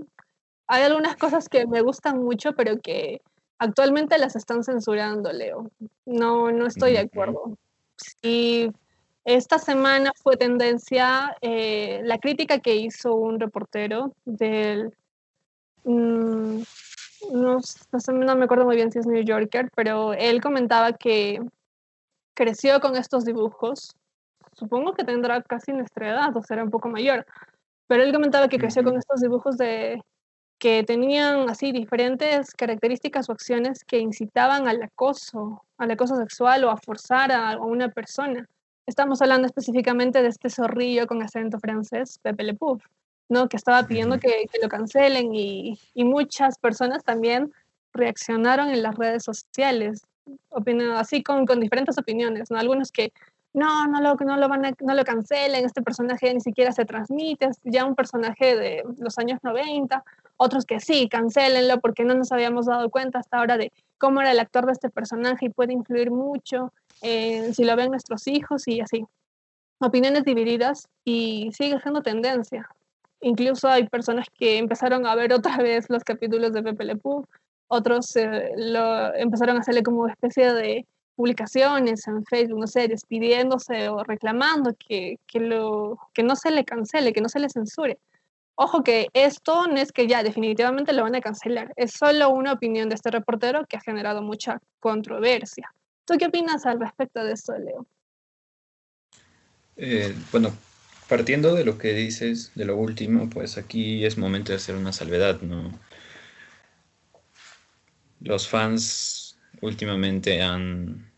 hay algunas cosas que me gustan mucho, pero que actualmente las están censurando, Leo. No, no estoy de acuerdo. Sí, esta semana fue tendencia eh, la crítica que hizo un reportero del... Mm, no, no, me acuerdo muy bien si es New Yorker, pero él comentaba que creció con estos dibujos. Supongo que tendrá casi nuestra edad o será un poco mayor. Pero él comentaba que creció con estos dibujos de que tenían así diferentes características o acciones que incitaban al acoso, al acoso sexual o a forzar a, una persona. Estamos hablando específicamente de este zorrillo con acento francés, Pepe Le Pouf, ¿no? que estaba pidiendo que, que lo cancelen y, y, muchas personas también reaccionaron en las redes sociales, así con, con diferentes opiniones, ¿no? algunos que no, no lo, no lo van a, no lo cancelen, este personaje ni siquiera se transmite, es ya un personaje de los años 90, otros que sí, cancelenlo porque no nos habíamos dado cuenta hasta ahora de cómo era el actor de este personaje y puede influir mucho en si lo ven nuestros hijos y así. Opiniones divididas y sigue siendo tendencia. Incluso hay personas que empezaron a ver otra vez los capítulos de Pepe Le Pew, otros eh, lo, empezaron a hacerle como especie de publicaciones en Facebook, no sé, despidiéndose o reclamando que, que, lo, que no se le cancele, que no se le censure. Ojo que esto no es que ya definitivamente lo van a cancelar, es solo una opinión de este reportero que ha generado mucha controversia. ¿Tú qué opinas al respecto de eso, Leo? Eh, bueno, partiendo de lo que dices, de lo último, pues aquí es momento de hacer una salvedad, ¿no? Los fans últimamente han,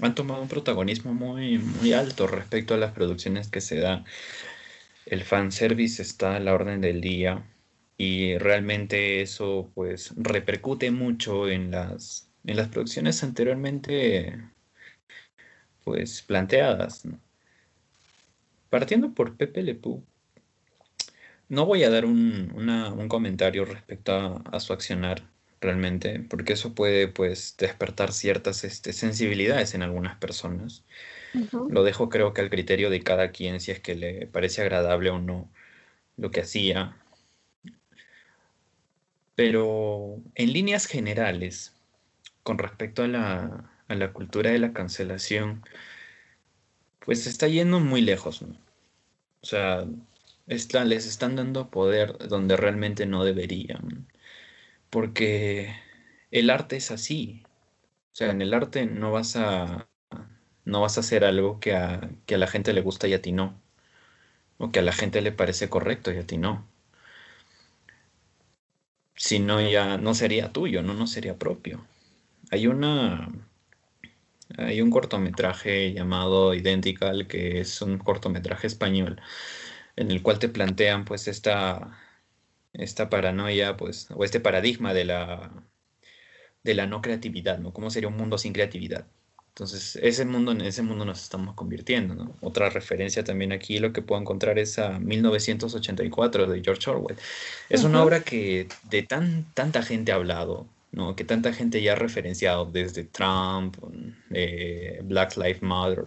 han tomado un protagonismo muy, muy alto respecto a las producciones que se da. El fanservice está a la orden del día y realmente eso pues repercute mucho en las, en las producciones anteriormente pues planteadas. Partiendo por Pepe Le no voy a dar un, un comentario respecto a, a su accionar realmente, porque eso puede pues despertar ciertas este, sensibilidades en algunas personas. Lo dejo creo que al criterio de cada quien si es que le parece agradable o no lo que hacía. Pero en líneas generales, con respecto a la, a la cultura de la cancelación, pues está yendo muy lejos. O sea, les están dando poder donde realmente no deberían porque el arte es así. O sea, en el arte no vas a, no vas a hacer algo que a, que a la gente le gusta y a ti no. O que a la gente le parece correcto y a ti no. Si no, ya no sería tuyo, no, no sería propio. Hay una. Hay un cortometraje llamado Identical, que es un cortometraje español, en el cual te plantean pues esta esta paranoia, pues, o este paradigma de la, de la no creatividad, ¿no? ¿Cómo sería un mundo sin creatividad? Entonces, ese mundo, en ese mundo nos estamos convirtiendo, ¿no? Otra referencia también aquí, lo que puedo encontrar es a 1984 de George Orwell. Es una obra que de tan, tanta gente ha hablado, ¿no? Que tanta gente ya ha referenciado, desde Trump, eh, Black Lives Matter,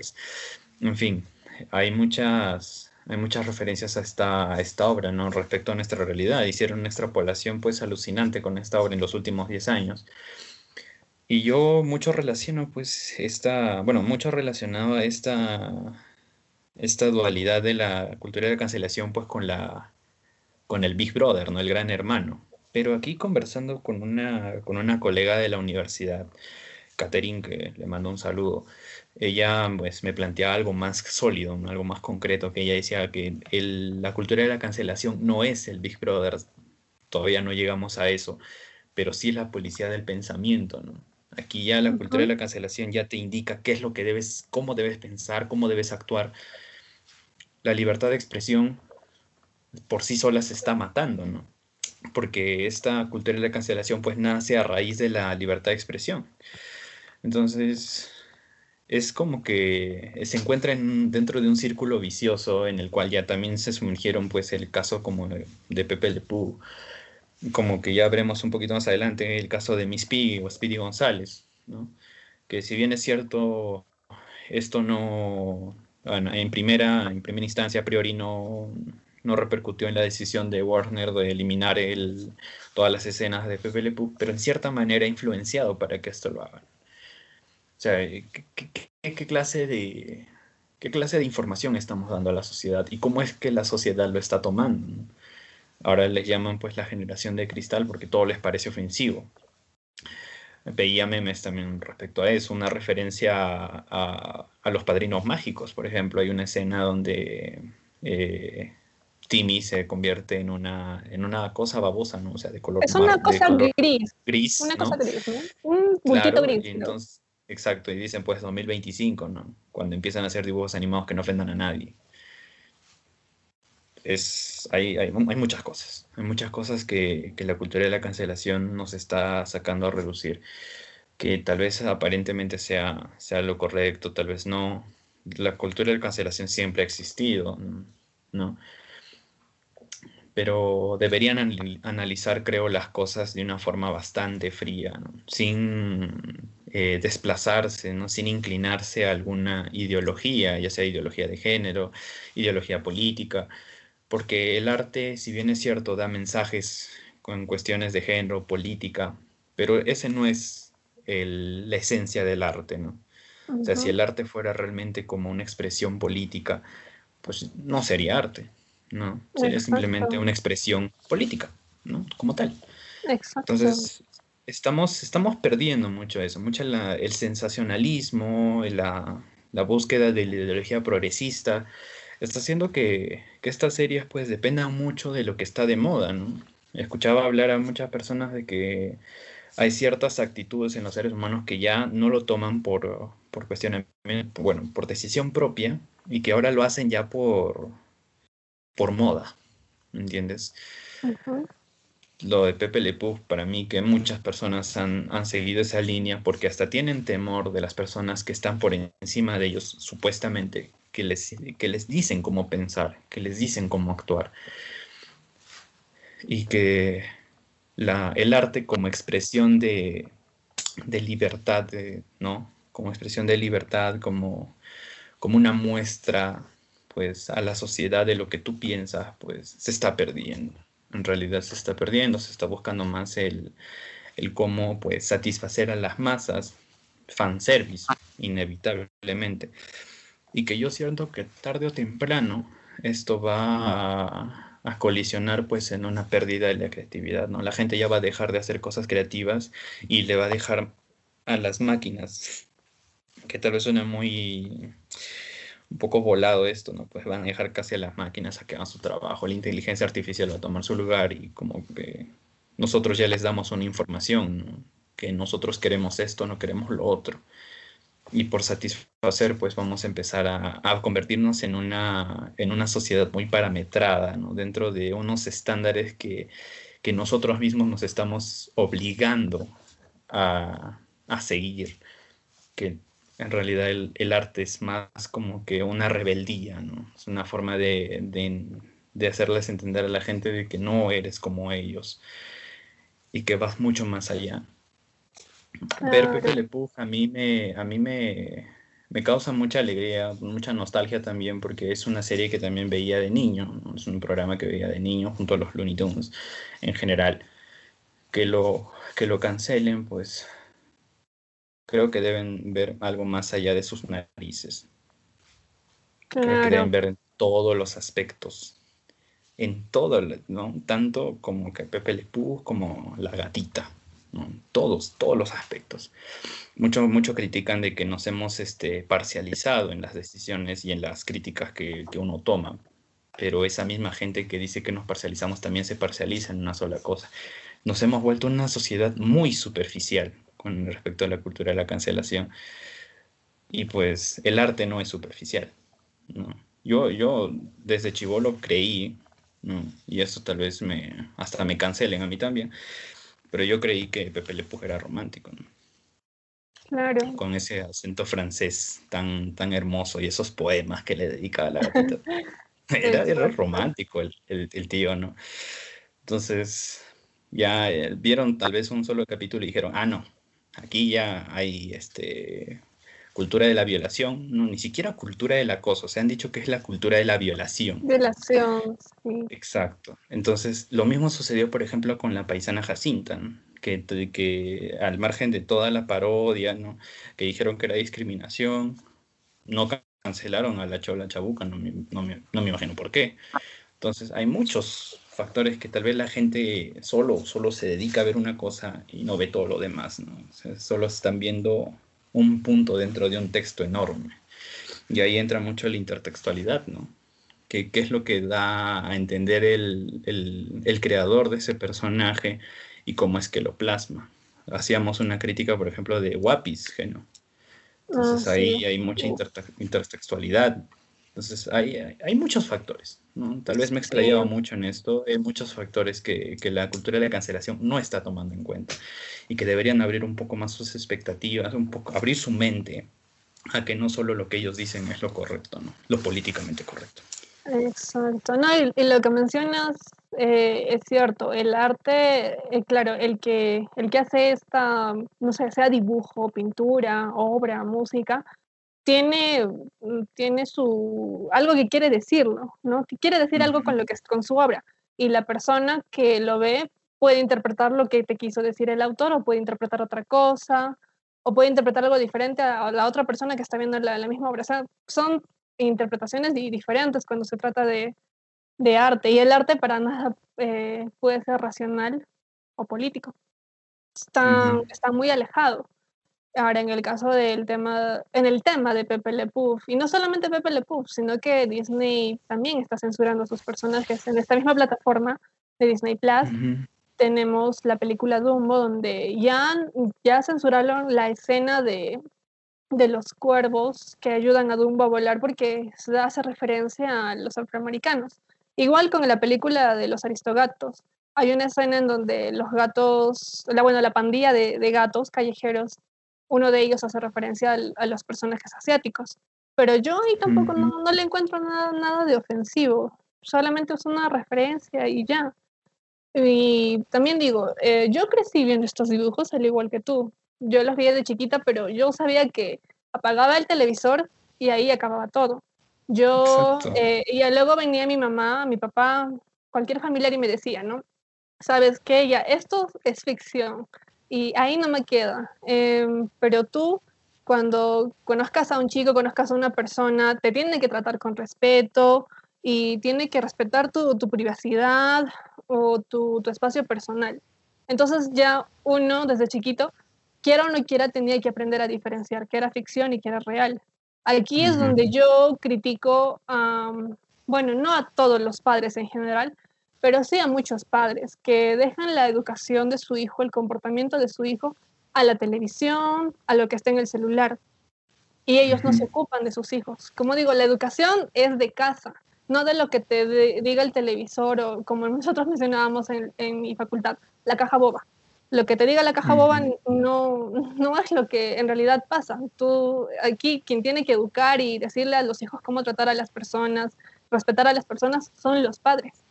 en fin, hay muchas, hay muchas referencias a esta, esta obra, ¿no? Respecto a nuestra realidad. Hicieron una extrapolación, pues, alucinante con esta obra en los últimos 10 años. Y yo mucho relaciono, pues, esta, bueno, mucho relacionado a esta, esta dualidad de la cultura de cancelación, pues, con la, con el Big Brother, ¿no? El gran hermano. Pero aquí conversando con una, con una colega de la universidad, Catherine, que le mando un saludo, ella pues me planteaba algo más sólido, algo más concreto, que ella decía que la cultura de la cancelación no es el Big Brother, todavía no llegamos a eso, pero sí es la policía del pensamiento, ¿no? Aquí ya la cultura de la cancelación ya te indica qué es lo que debes, cómo debes pensar, cómo debes actuar. La libertad de expresión por sí sola se está matando, ¿no? Porque esta cultura de la cancelación pues nace a raíz de la libertad de expresión. Entonces, es como que se encuentra dentro de un círculo vicioso en el cual ya también se sumergieron pues el caso como de, Pepe Le Pew, como que ya veremos un poquito más adelante el caso de Miss Piggy o Speedy González, ¿no? que si bien es cierto, esto no, en primera, en primera instancia a priori no, no repercutió en la decisión de Warner de eliminar el, todas las escenas de Pepe Le Pew, pero en cierta manera ha influenciado para que esto lo hagan. O sea, ¿qué, clase de, qué clase de información estamos dando a la sociedad y cómo es que la sociedad lo está tomando. Ahora les llaman pues la generación de cristal porque todo les parece ofensivo. Veía memes también respecto a eso, una referencia a, los padrinos mágicos, por ejemplo, hay una escena donde eh, Timmy se convierte en una, en una cosa babosa, ¿no? O sea, de color Es una cosa gris. Gris. Una cosa gris, ¿no? Un puntito gris. entonces, exacto, y dicen pues 2025, ¿no? Cuando empiezan a hacer dibujos animados que no ofendan a nadie es, hay, hay, hay, muchas cosas, hay muchas cosas que, que, la cultura de la cancelación nos está sacando a reducir, que tal vez aparentemente sea, sea lo correcto, tal vez no. La cultura de la cancelación siempre ha existido, ¿no? Pero deberían analizar, creo, las cosas de una forma bastante fría, ¿no? sin eh, desplazarse, ¿no? sin inclinarse a alguna ideología, ya sea ideología de género, ideología política, porque el arte, si bien es cierto, da mensajes con cuestiones de género, política, pero ese no es la esencia del arte, ¿no? O sea, si el arte fuera realmente como una expresión política, pues no sería arte, ¿no? Sería simplemente una expresión política, ¿no? Como tal. Exacto. Entonces, estamos, estamos perdiendo mucho eso, mucho el sensacionalismo, la, la búsqueda de la ideología progresista, está haciendo que, estas series pues dependan mucho de lo que está de moda, ¿no? Escuchaba hablar a muchas personas de que hay ciertas actitudes en los seres humanos que ya no lo toman por, por bueno, por decisión propia y que ahora lo hacen ya por, por moda, ¿entiendes? Lo de Pepe Le para mí, que muchas personas han, han, seguido esa línea porque hasta tienen temor de las personas que están por encima de ellos, supuestamente, que les, que les dicen cómo pensar, que les dicen cómo actuar. Y que la, el arte como expresión de, de libertad, ¿no? Como expresión de libertad, como, como una muestra pues a la sociedad de lo que tú piensas, pues se está perdiendo. En realidad se está perdiendo, se está buscando más el, el cómo pues satisfacer a las masas, fanservice, inevitablemente y que yo siento que tarde o temprano esto va a, colisionar pues en una pérdida de la creatividad, ¿no? La gente ya va a dejar de hacer cosas creativas y le va a dejar a las máquinas, que tal vez suena muy un poco volado esto, ¿no? Pues van a dejar casi a las máquinas a que hagan su trabajo, la inteligencia artificial va a tomar su lugar y como que nosotros ya les damos una información, que nosotros queremos esto, no queremos lo otro y por satisfacer, pues vamos a empezar a, convertirnos en una, en una sociedad muy parametrada, ¿no? dentro de unos estándares que, que nosotros mismos nos estamos obligando a, a seguir, que en realidad el, el, arte es más como que una rebeldía, ¿no? es una forma de, de, de hacerles entender a la gente de que no eres como ellos y que vas mucho más allá. Ver Pepe Le a mí me, a mí me, me causa mucha alegría, mucha nostalgia también, porque es una serie que también veía de niño, es un programa que veía de niño junto a los Looney Tunes en general. Que lo, que lo cancelen, pues creo que deben ver algo más allá de sus narices. Creo que deben ver en todos los aspectos. En todo, ¿no? Tanto como que Pepe Le como la gatita. Todos, todos los aspectos. Mucho, mucho critican de que nos hemos este, parcializado en las decisiones y en las críticas que, que uno toma, pero esa misma gente que dice que nos parcializamos también se parcializa en una sola cosa. Nos hemos vuelto una sociedad muy superficial con respecto a la cultura de la cancelación. Y pues el arte no es superficial. ¿no? Yo, yo desde chivolo creí, y eso tal vez me, hasta me cancelen a mí también, pero yo creí que Pepe Le era romántico, ¿no? Claro. Con ese acento francés tan, tan hermoso y esos poemas que le dedicaba a la gatita. era, era, romántico el, el, tío, ¿no? Entonces, ya eh, vieron tal vez un solo capítulo y dijeron, ah, no, aquí ya hay este cultura de la violación, no, ni siquiera cultura del acoso, se han dicho que es la cultura de la violación. Violación, sí. Exacto. Entonces, lo mismo sucedió, por ejemplo, con la paisana Jacinta, que, que al margen de toda la parodia, ¿no? que dijeron que era discriminación, no cancelaron a la Chola Chabuca, no me, no, me, no me imagino por qué. Entonces, hay muchos factores que tal vez la gente solo, solo se dedica a ver una cosa y no ve todo lo demás, ¿no? solo están viendo un punto dentro de un texto enorme. Y ahí entra mucho la intertextualidad, ¿no? ¿Qué, es lo que da a entender el, el, creador de ese personaje y cómo es que lo plasma? Hacíamos una crítica, por ejemplo, de Wapis, ¿no? Entonces ah, ahí hay mucha intertextualidad. Entonces hay, hay, muchos factores. ¿No? Tal vez me he explayado mucho en esto. Hay muchos factores que, que, la cultura de la cancelación no está tomando en cuenta y que deberían abrir un poco más sus expectativas, un poco abrir su mente a que no solo lo que ellos dicen es lo correcto, ¿no? lo políticamente correcto. Exacto, no, y, lo que mencionas eh, es cierto, el arte, eh, claro, el que, el que hace esta, no sé, sea dibujo, pintura, obra, música, tiene, mm, tiene su, algo que quiere decirlo, ¿no? Que quiere decir algo con, lo que, con su obra. Y la persona que lo ve puede interpretar lo que te quiso decir el autor o puede interpretar otra cosa o puede interpretar algo diferente a la otra persona que está viendo la, la misma obra. O sea, son interpretaciones diferentes cuando se trata de, de arte y el arte para nada eh, puede ser racional o político. Está, está muy alejado. Ahora, en el caso del tema, en el tema de Pepe Le Puff, y no solamente Pepe Le Puff, sino que Disney también está censurando a sus personajes en esta misma plataforma de Disney Plus. Tenemos la película Dumbo, donde ya, ya censuraron la escena de, de los cuervos que ayudan a Dumbo a volar porque hace referencia a los afroamericanos. Igual con la película de los aristogatos. Hay una escena en donde los gatos, la, bueno, la pandilla de, gatos callejeros, uno de ellos hace referencia a los personajes asiáticos. Pero yo ahí tampoco no, le encuentro nada, nada de ofensivo. Solamente es una referencia y ya. Y también digo, eh, yo crecí viendo estos dibujos al igual que tú yo los vi de chiquita, pero yo sabía que apagaba el televisor y ahí acababa todo. Yo, eh, y luego venía mi mamá, mi papá, cualquier familiar y me decía, ¿no? Sabes que ya, esto es ficción y ahí no me queda. Em, pero tú, cuando conozcas a un chico, conozcas a una persona, te tiene que tratar con respeto y tiene que respetar tu, tu privacidad o tu, tu espacio personal. Entonces ya uno desde chiquito quiera o no quiera, tenía que aprender a diferenciar qué era ficción y qué era real. Aquí es donde yo critico, bueno, no a todos los padres en general, pero sí a muchos padres que dejan la educación de su hijo, el comportamiento de su hijo, a la televisión, a lo que está en el celular. Y ellos no se ocupan de sus hijos. Como digo, la educación es de casa, no de lo que te diga el televisor o como nosotros mencionábamos en, en mi facultad, la caja boba lo que te diga la caja boba no, no es lo que en realidad pasa. Tú, aquí, quien tiene que educar y decirle a los hijos cómo tratar a las personas, respetar a las personas, son los padres,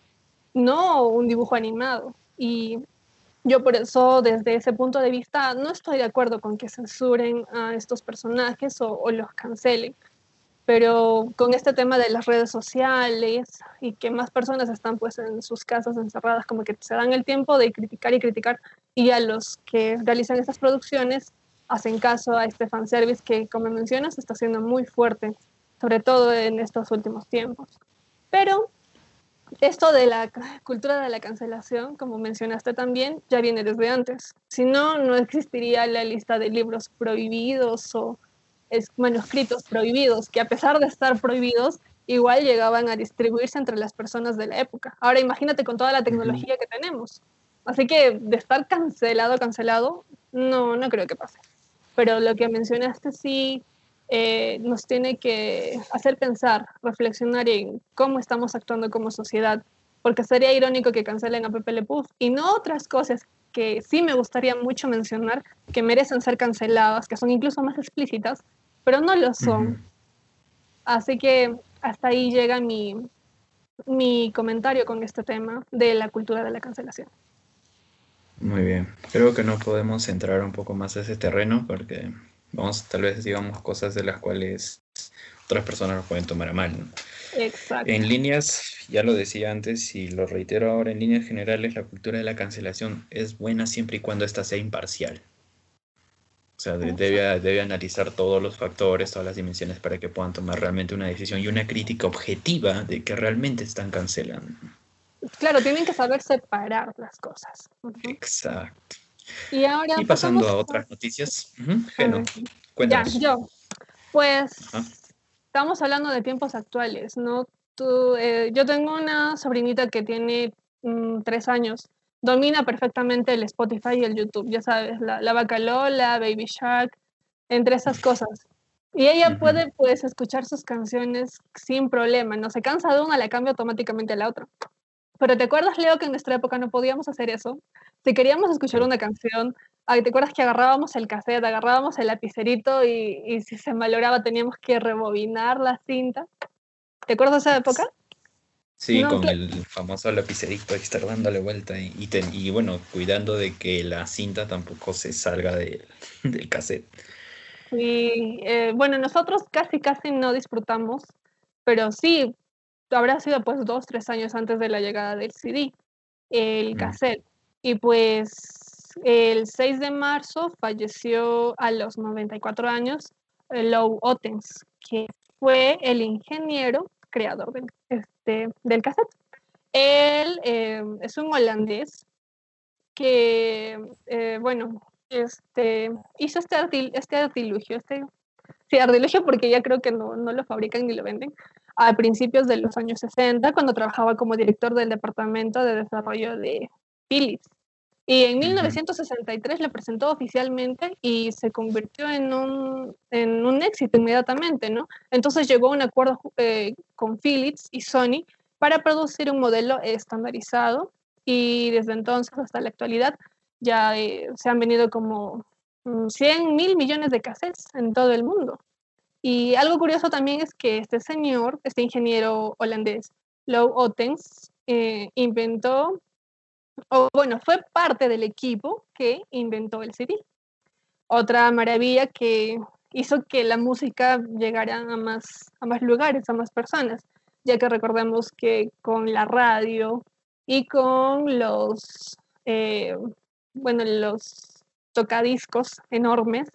no un dibujo animado. Y yo por eso, desde ese punto de vista, no estoy de acuerdo con que censuren a estos personajes o, los cancelen pero con este tema de las redes sociales y que más personas están pues en sus casas encerradas, como que se dan el tiempo de criticar y criticar y a los que realizan estas producciones hacen caso a este fanservice que, como mencionas, está siendo muy fuerte, sobre todo en estos últimos tiempos. Pero esto de la cultura de la cancelación, como mencionaste también, ya viene desde antes. Si no, no existiría la lista de libros prohibidos o manuscritos prohibidos, que a pesar de estar prohibidos, igual llegaban a distribuirse entre las personas de la época. Ahora imagínate con toda la tecnología que tenemos. Así que de estar cancelado, cancelado, no, no creo que pase. Pero lo que mencionaste sí eh, nos tiene que hacer pensar, reflexionar en cómo estamos actuando como sociedad, porque sería irónico que cancelen a Pepe Le Puff y no otras cosas que sí me gustaría mucho mencionar, que merecen ser canceladas, que son incluso más explícitas, pero no lo son. Así que hasta ahí llega mi, mi comentario con este tema de la cultura de la cancelación. Muy bien, creo que no podemos entrar un poco más a ese terreno porque vamos, tal vez digamos cosas de las cuales otras personas lo pueden tomar a mal. Exacto. En líneas, ya lo decía antes y lo reitero ahora, en líneas generales la cultura de la cancelación es buena siempre y cuando ésta sea imparcial. O sea, debe, debe analizar todos los factores, todas las dimensiones para que puedan tomar realmente una decisión y una crítica objetiva de que realmente están cancelando. Claro, tienen que saber separar las cosas. Exacto. Y ahora. Y pasando a otras noticias. Ya, yo. Pues estamos hablando de tiempos actuales, ¿no? Tú, eh, yo tengo una sobrinita que tiene mm, tres años. Domina perfectamente el Spotify y el YouTube, ya sabes, la, la vaca Lola, Baby Shark, entre esas cosas. Y ella puede pues escuchar sus canciones sin problema, no se cansa de una, la cambia automáticamente a la otra. Pero ¿te acuerdas, Leo, que en nuestra época no podíamos hacer eso? Si queríamos escuchar una canción, ¿te acuerdas que agarrábamos el cassette, agarrábamos el lapicerito y, si se malograba teníamos que rebobinar la cinta? ¿Te acuerdas de esa época? Sí, con el famoso lapicerito, estar dándole vuelta y, y, bueno, cuidando de que la cinta tampoco se salga del cassette. Y eh, bueno, nosotros casi, casi no disfrutamos, pero sí, habrá sido pues dos, tres años antes de la llegada del CD, el cassette. Y pues el 6 de marzo falleció a los 94 años Lou Ottens, que fue el ingeniero creador del, este, del cassette. Él eh, es un holandés que, eh, bueno, este, hizo este, este artilugio, este, sí, artilugio porque ya creo que no, no lo fabrican ni lo venden, a principios de los años 60, cuando trabajaba como director del Departamento de Desarrollo de Philips. Y en 1963 lo presentó oficialmente y se convirtió en un, en un éxito inmediatamente, ¿no? Entonces llegó a un acuerdo eh, con Philips y Sony para producir un modelo estandarizado y desde entonces hasta la actualidad ya eh, se han venido como 100 mm, mil millones de cassettes en todo el mundo. Y algo curioso también es que este señor, este ingeniero holandés, Lou Ottens, eh, inventó, o bueno, fue parte del equipo que inventó el CD. Otra maravilla que hizo que la música llegara a más, a más lugares, a más personas, ya que recordemos que con la radio y con los, eh, bueno, los tocadiscos enormes,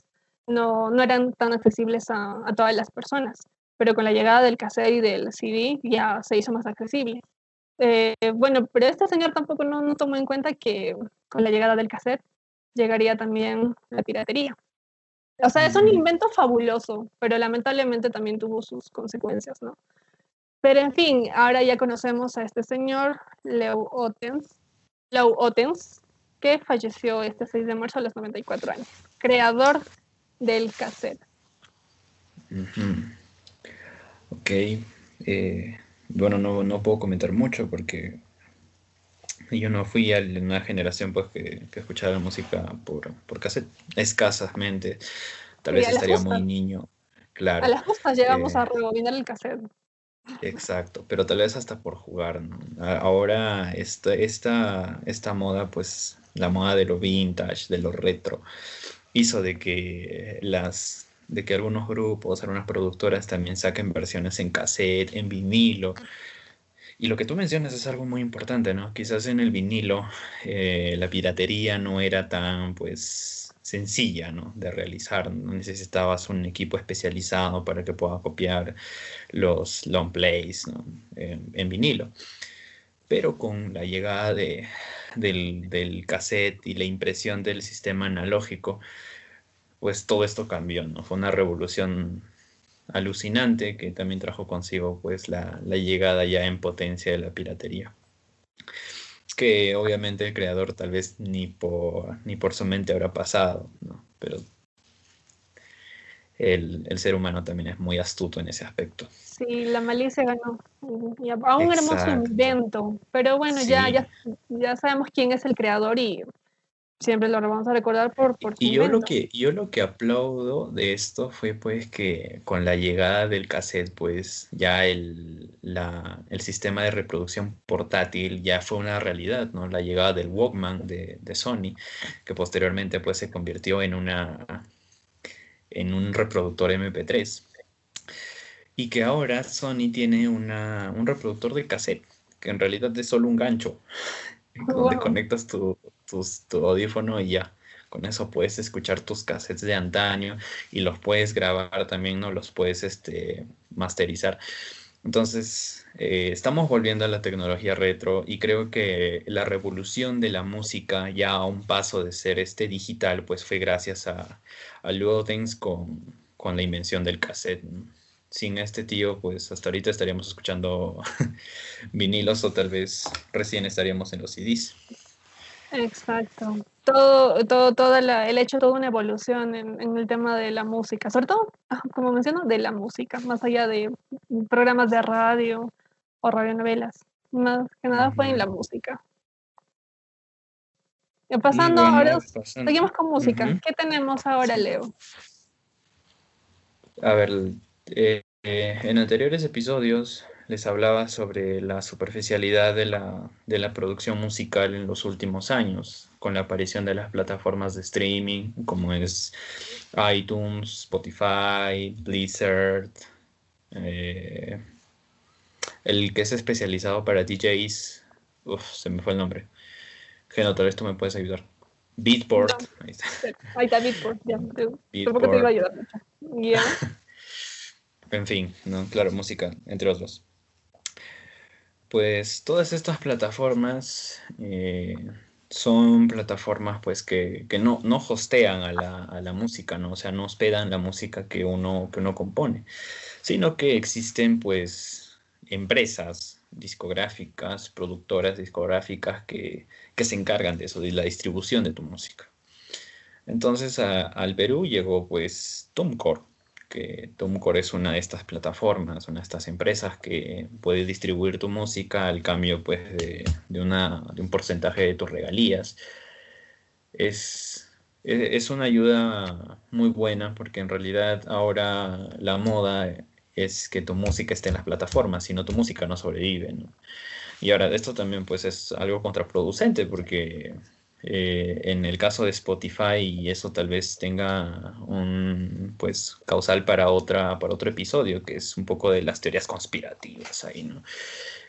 no, no eran tan accesibles a, todas las personas, pero con la llegada del cassette y del CD ya se hizo más accesible. Eh, bueno, pero este señor tampoco no, tomó en cuenta que con la llegada del cassette llegaría también la piratería. O sea, es un invento fabuloso, pero lamentablemente también tuvo sus consecuencias, ¿no? Pero en fin, ahora ya conocemos a este señor, Leo Ottens, Leo Ottens, que falleció este 6 de marzo a los 94 años, creador del cassette. Ok. Eh, bueno, no, no, puedo comentar mucho porque yo no fui a una generación pues que, que escuchaba música por, por cassette escasamente. Tal vez estaría muy niño. Claro. A las justas llegamos a eh, rebobinar el cassette. Exacto, pero tal vez hasta por jugar. Ahora esta, esta, esta moda, pues la moda de lo vintage, de lo retro, hizo de que las de que algunos grupos, algunas productoras también saquen versiones en cassette, en vinilo. Y lo que tú mencionas es algo muy importante, ¿no? Quizás en el vinilo eh, la piratería no era tan, pues, sencilla, ¿no? De realizar. No necesitabas un equipo especializado para que pueda copiar los long plays, ¿no? en vinilo. Pero con la llegada de, del, del cassette y la impresión del sistema analógico, pues todo esto cambió, ¿no? Fue una revolución alucinante que también trajo consigo pues la, llegada ya en potencia de la piratería. Que obviamente el creador tal vez ni por, ni por su mente habrá pasado, ¿no? Pero el, ser humano también es muy astuto en ese aspecto. Sí, la malicia ganó. a un hermoso invento. Pero bueno, ya, ya, ya sabemos quién es el creador y siempre lo vamos a recordar por, por y yo lo que yo lo que aplaudo de esto fue pues que con la llegada del cassette pues ya el, la, el sistema de reproducción portátil ya fue una realidad no la llegada del Walkman de, de Sony que posteriormente pues se convirtió en una en un reproductor MP3 y que ahora Sony tiene una, un reproductor de cassette que en realidad es solo un gancho donde conectas tu, tu, audífono y ya, Con eso puedes escuchar tus cassettes de antaño y los puedes grabar también, ¿no? Los puedes este, masterizar. Entonces, eh, estamos volviendo a la tecnología retro y creo que la revolución de la música ya a un paso de ser este digital, pues fue gracias a, a Ludens con, con la invención del cassette. Sin este tío, pues hasta ahorita estaríamos escuchando vinilos o tal vez recién estaríamos en los CDs. Exacto. Todo, todo, todo el hecho, toda una evolución en, el tema de la música, sobre todo, ah, como menciono, de la música, más allá de programas de radio o radionovelas. Más que nada fue en la música. Y pasando ahora, seguimos con música. ¿Qué tenemos ahora, Leo? A ver, eh, eh, en anteriores episodios les hablaba sobre la superficialidad de la, de la, producción musical en los últimos años, con la aparición de las plataformas de streaming como es iTunes, Spotify, Blizzard, eh, el que es especializado para DJs, uf, se me fue el nombre. Geno, tal vez tú me puedes ayudar. Beatport. Ahí está. Ahí está Beatport, ya. Beatport. te iba a ayudar mucho. en fin, ¿no? Claro, música, entre otros pues todas estas plataformas eh, son plataformas pues que, no, no hostean a la, música, ¿no? O sea, no hospedan la música que uno, que uno compone, sino que existen pues empresas discográficas, productoras discográficas que, se encargan de eso, de la distribución de tu música. Entonces al Perú llegó pues Tumcore, que Tumcore es una de estas plataformas, una de estas empresas que puede distribuir tu música al cambio pues, de, una, de un porcentaje de tus regalías. Es, es, una ayuda muy buena porque en realidad ahora la moda es que tu música esté en las plataformas, si no tu música no sobrevive. Y ahora esto también pues es algo contraproducente porque eh, en el caso de Spotify y eso tal vez tenga un pues causal para otra para otro episodio que es un poco de las teorías conspirativas ahí no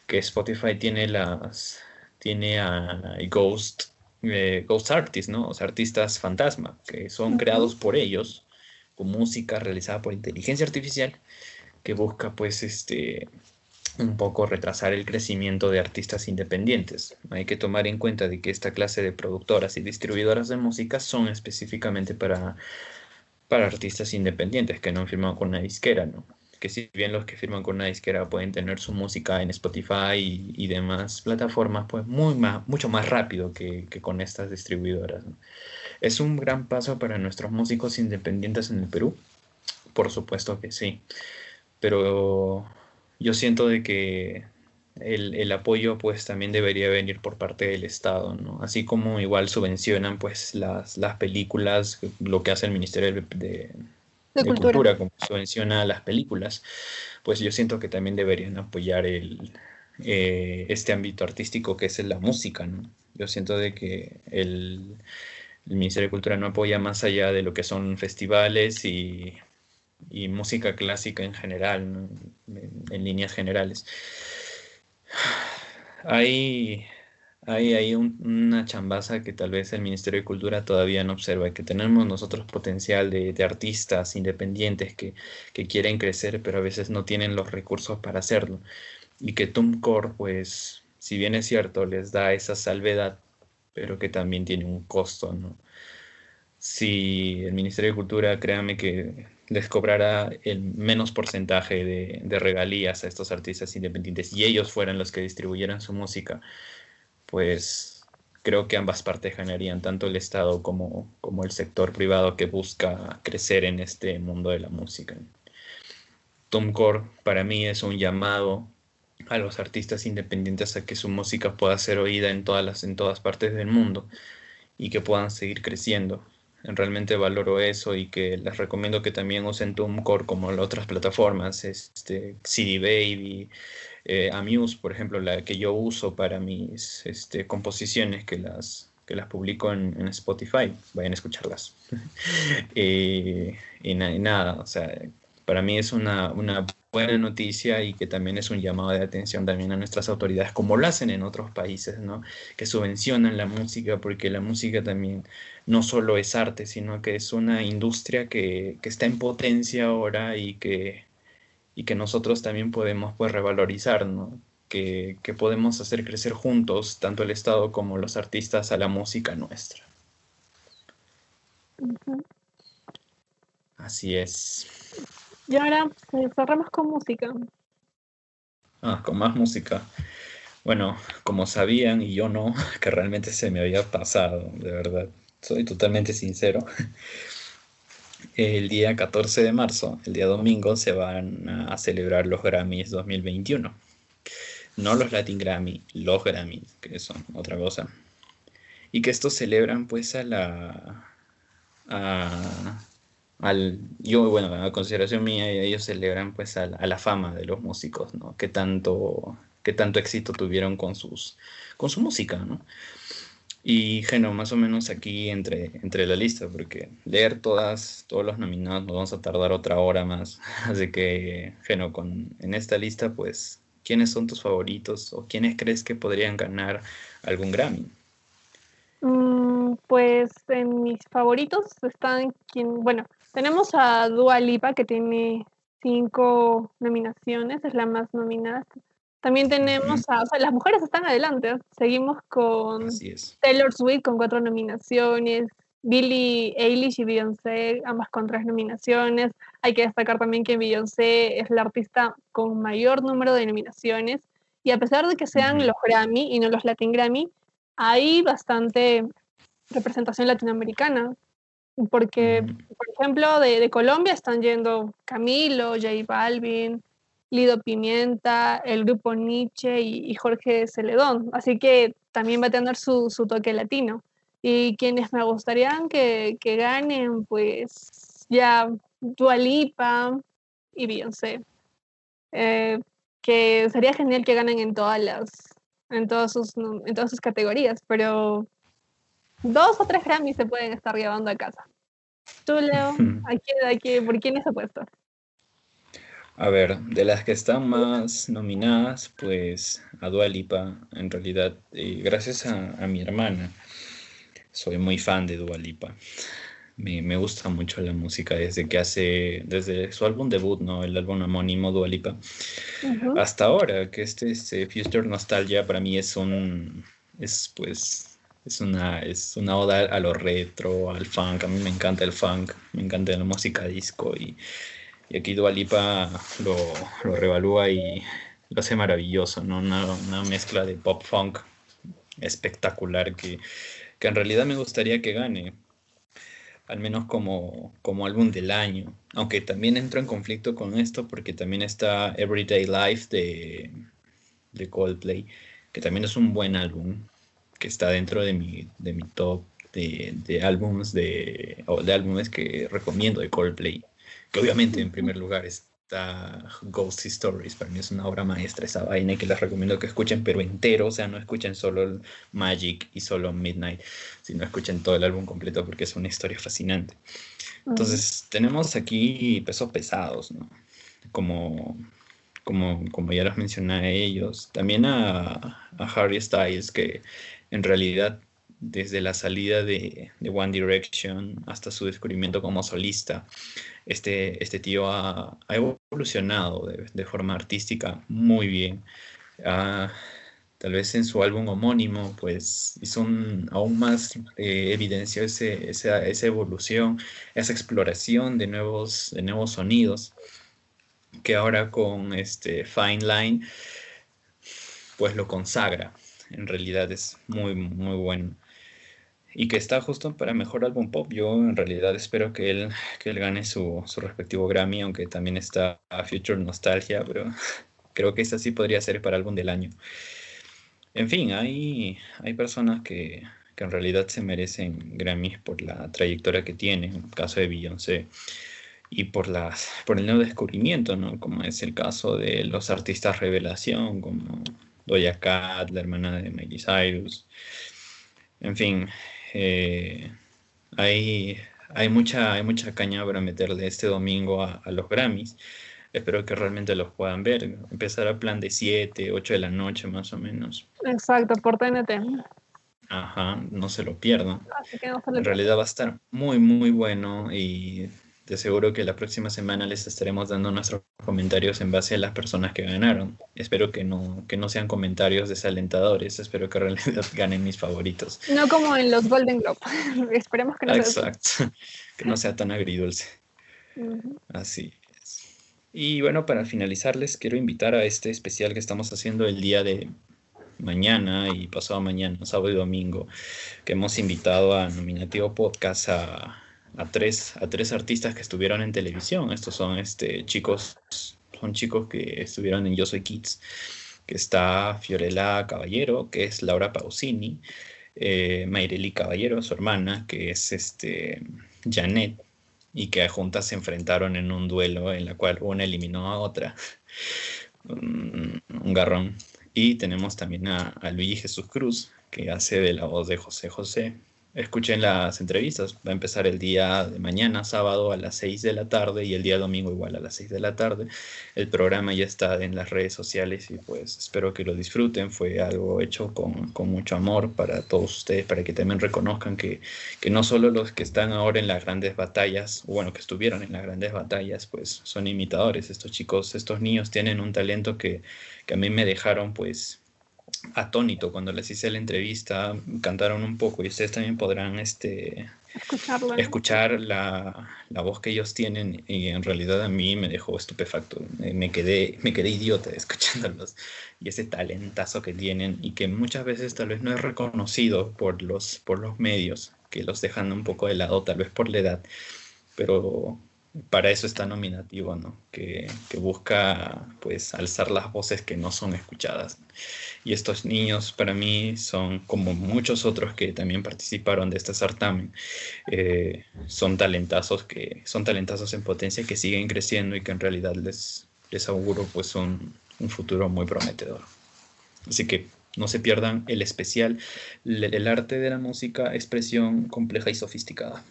que Spotify tiene las tiene a Ghost eh, Ghost Artists no o sea artistas fantasma que son creados por ellos con música realizada por inteligencia artificial que busca pues este un poco retrasar el crecimiento de artistas independientes. Hay que tomar en cuenta de que esta clase de productoras y distribuidoras de música son específicamente para, para artistas independientes que no han firmado con una disquera, ¿no? Que si bien los que firman con una disquera pueden tener su música en Spotify y, demás plataformas, pues muy más, mucho más rápido que, con estas distribuidoras. ¿Es un gran paso para nuestros músicos independientes en el Perú? Por supuesto que sí. Pero yo siento de que el, apoyo pues también debería venir por parte del Estado, ¿no? Así como igual subvencionan pues las, las películas, lo que hace el Ministerio de, Cultura. como subvenciona las películas, pues yo siento que también deberían apoyar el, eh, este ámbito artístico que es la música, ¿no? Yo siento de que el, el Ministerio de Cultura no apoya más allá de lo que son festivales y y música clásica en general, en, líneas generales. Hay, hay, hay una chambaza que tal vez el Ministerio de Cultura todavía no observa, que tenemos nosotros potencial de, artistas independientes que, que, quieren crecer, pero a veces no tienen los recursos para hacerlo. Y que Tumcor, pues, si bien es cierto, les da esa salvedad, pero que también tiene un costo. Si el Ministerio de Cultura, créanme que les cobrara el menos porcentaje de, regalías a estos artistas independientes y ellos fueran los que distribuyeran su música, pues creo que ambas partes ganarían, tanto el Estado como, como el sector privado que busca crecer en este mundo de la música. Tomcore para mí es un llamado a los artistas independientes a que su música pueda ser oída en todas, las, en todas partes del mundo y que puedan seguir creciendo realmente valoro eso y que les recomiendo que también usen TuneCore como las otras plataformas, este, CD Baby, eh, Amuse, por ejemplo, la que yo uso para mis este, composiciones que las, que las publico en, Spotify, vayan a escucharlas. y, nada, o sea, para mí es una, una, buena noticia y que también es un llamado de atención también a nuestras autoridades, como lo hacen en otros países, ¿no? Que subvencionan la música, porque la música también no solo es arte, sino que es una industria que, que está en potencia ahora y que, y que nosotros también podemos pues revalorizar, ¿no? Que, que podemos hacer crecer juntos, tanto el Estado como los artistas, a la música nuestra. Así es. Y ahora pues, cerramos con música. Ah, con más música. Bueno, como sabían y yo no, que realmente se me había pasado, de verdad. Soy totalmente sincero. El día 14 de marzo, el día domingo, se van a celebrar los Grammys 2021. No los Latin Grammy, los Grammys, que son otra cosa. Y que estos celebran pues a la... A, al, yo, bueno, a consideración mía, ellos celebran pues a, la fama de los músicos, ¿no? Que tanto, que tanto éxito tuvieron con, sus, con su música, ¿no? Y bueno, más o menos aquí entre, entre la lista, porque leer todas, todos los nominados nos vamos a tardar otra hora más. Así que, bueno, con, en esta lista, pues, ¿quiénes son tus favoritos o quiénes crees que podrían ganar algún Grammy? Mm, pues en mis favoritos están quien, bueno, tenemos a Dua Lipa que tiene cinco nominaciones, es la más nominada. También tenemos a, o sea, las mujeres están adelante. Seguimos con Taylor Swift con cuatro nominaciones, Billie Eilish y Beyoncé, ambas con tres nominaciones. Hay que destacar también que Beyoncé es la artista con mayor número de nominaciones. Y a pesar de que sean los Grammy y no los Latin Grammy, hay bastante representación latinoamericana porque, por ejemplo, de, Colombia están yendo Camilo, J Balvin, Lido Pimienta, el grupo Nietzsche y, Jorge Celedón. Así que también va a tener su, toque latino. Y quienes me gustarían que, ganen, pues ya Dualipa y Beyoncé. Eh, que sería genial que ganen en todas las, en todas sus, en todas sus categorías, pero dos o tres Grammys se pueden estar llevando a casa. Tú, Leo, aquí, ¿por quiénes apuestas? A ver, de las que están más nominadas, pues a Dualipa, en realidad, eh, gracias a, mi hermana, soy muy fan de Dualipa. Me, me, gusta mucho la música desde que hace, desde su álbum debut, ¿no? El álbum homónimo Dualipa. Hasta ahora, que este, este Future Nostalgia para mí es un, es pues es una, es una oda a lo retro, al funk. A mí me encanta el funk, me encanta la música disco. Y, y aquí Dualipa lo, lo revalúa y lo hace maravilloso, ¿no? Una, mezcla de pop funk espectacular que, que, en realidad me gustaría que gane. Al menos como, como álbum del año. Aunque también entro en conflicto con esto porque también está Everyday Life de, de Coldplay, que también es un buen álbum que está dentro de mi, de mi top de, de álbumes de, o de álbumes que recomiendo de Coldplay. Que obviamente en primer lugar está Ghost Stories, para mí es una obra maestra esa vaina y que les recomiendo que escuchen pero entero, o sea, no escuchen solo Magic y solo Midnight, sino escuchen todo el álbum completo porque es una historia fascinante. Entonces, tenemos aquí pesos pesados, ¿no? Como, como, como ya los mencioné a ellos, también a, a Harry Styles, que en realidad desde la salida de, One Direction hasta su descubrimiento como solista, este, este tío ha, evolucionado de, forma artística muy bien. Tal vez en su álbum homónimo, pues hizo aún más eh, evidencia esa, esa, evolución, esa exploración de nuevos, de nuevos sonidos, que ahora con este Fine Line, pues lo consagra en realidad es muy, muy bueno. Y que está justo para mejor álbum pop. Yo en realidad espero que él, que él gane su, su respectivo Grammy, aunque también está Future Nostalgia, pero creo que esta sí podría ser para álbum del año. En fin, hay, hay personas que, que en realidad se merecen Grammys por la trayectoria que tienen, en el caso de Beyoncé, y por, las, por el nuevo descubrimiento, ¿no? como es el caso de los artistas revelación, como Doja Cat, la hermana de Miley Cyrus. En fin, eh, hay, hay mucha, hay mucha caña para meterle este domingo a, los Grammys. Espero que realmente los puedan ver. Empezar a plan de 7, 8 de la noche más o menos. Exacto, por TNT. Ajá, no se lo pierdan. en realidad va a estar muy, muy bueno y de seguro que la próxima semana les estaremos dando nuestros comentarios en base a las personas que ganaron. Espero que no, que no sean comentarios desalentadores, espero que realmente ganen mis favoritos. No como en los Golden Globe. Esperemos que no Exacto. sea que no sea tan agridulce. Así es. Y bueno, para finalizar, les quiero invitar a este especial que estamos haciendo el día de mañana y pasado mañana, sábado y domingo, que hemos invitado a Nominativo Podcast a a tres, a tres artistas que estuvieron en televisión. Estos son este, chicos, son chicos que estuvieron en Yo Soy Kids, que está Fiorella Caballero, que es Laura Pausini, eh, Mayreli Caballero, su hermana, que es este, Janet, y que juntas se enfrentaron en un duelo en la cual una eliminó a otra. un, garrón. Y tenemos también a, a Luigi Jesús Cruz, que hace de la voz de José José, escuchen las entrevistas. Va a empezar el día de mañana, sábado a las 6 de la tarde y el día domingo igual a las 6 de la tarde. El programa ya está en las redes sociales y pues espero que lo disfruten. Fue algo hecho con, mucho amor para todos ustedes, para que también reconozcan que, que, no solo los que están ahora en las grandes batallas, bueno, que estuvieron en las grandes batallas, pues son imitadores. Estos chicos, estos niños tienen un talento que, que a mí me dejaron pues atónito cuando les hice la entrevista, cantaron un poco y ustedes también podrán este, escuchar la, la, voz que ellos tienen y en realidad a mí me dejó estupefacto, me quedé, me quedé idiota escuchándolos y ese talentazo que tienen y que muchas veces tal vez no es reconocido por los, por los medios, que los dejan un poco de lado tal vez por la edad, pero para eso está nominativo, ¿no? Que, busca pues alzar las voces que no son escuchadas. Y estos niños para mí son como muchos otros que también participaron de este certamen, eh, son talentazos que son talentazos en potencia que siguen creciendo y que en realidad les, les auguro pues un, un futuro muy prometedor. Así que no se pierdan el especial, el arte de la música, expresión compleja y sofisticada,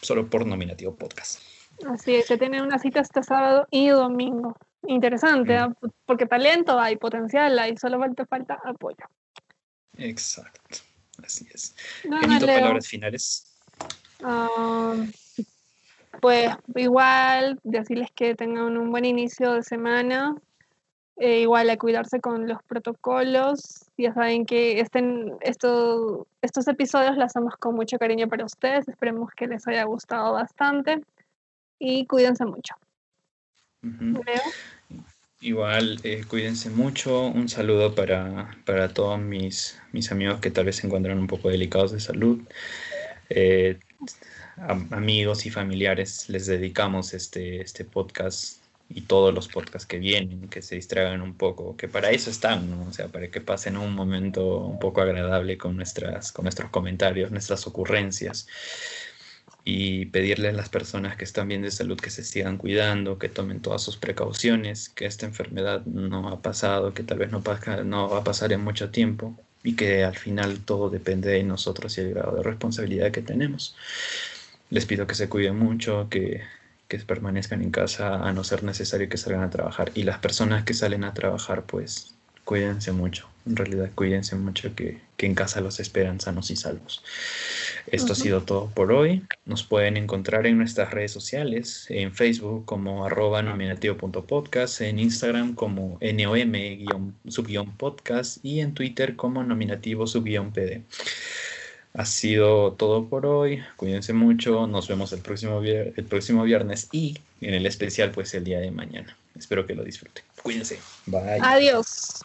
solo por nominativo podcast. Así es, que tiene una cita este sábado y domingo. Interesante, ¿ah? porque talento hay, potencial hay, solo falta, falta apoyo. Exacto, así es. No, palabras finales. pues igual, decirles que tengan un buen inicio de semana, eh, igual a cuidarse con los protocolos. Ya saben que estén, estos episodios los hacemos con mucho cariño para ustedes. Esperemos que les haya gustado bastante y cuídense mucho. Igual, eh, cuídense mucho. Un saludo para, para, todos mis, mis amigos que tal vez se encuentran un poco delicados de salud. Eh, amigos y familiares, les dedicamos este, este podcast y todos los podcasts que vienen, que se distraigan un poco, que para eso están, ¿no? O sea, para que pasen un momento un poco agradable con, nuestras, con nuestros comentarios, nuestras ocurrencias y pedirle a las personas que están bien de salud que se sigan cuidando, que tomen todas sus precauciones, que esta enfermedad no ha pasado, que tal vez no, no va a pasar en mucho tiempo y que al final todo depende de nosotros y el grado de responsabilidad que tenemos. Les pido que se cuiden mucho, que, que permanezcan en casa a no ser necesario que salgan a trabajar y las personas que salen a trabajar pues cuídense mucho, en realidad cuídense mucho que, que en casa los esperan sanos y salvos. Esto ha sido todo por hoy. Nos pueden encontrar en nuestras redes sociales, en Facebook como arroba nominativo.podcast, en Instagram como nom-podcast y en Twitter como nominativo-pd. Ha sido todo por hoy. Cuídense mucho. Nos vemos el próximo, el próximo viernes y en el especial pues el día de mañana. Espero que lo disfruten. Cuídense. Bye. Adiós.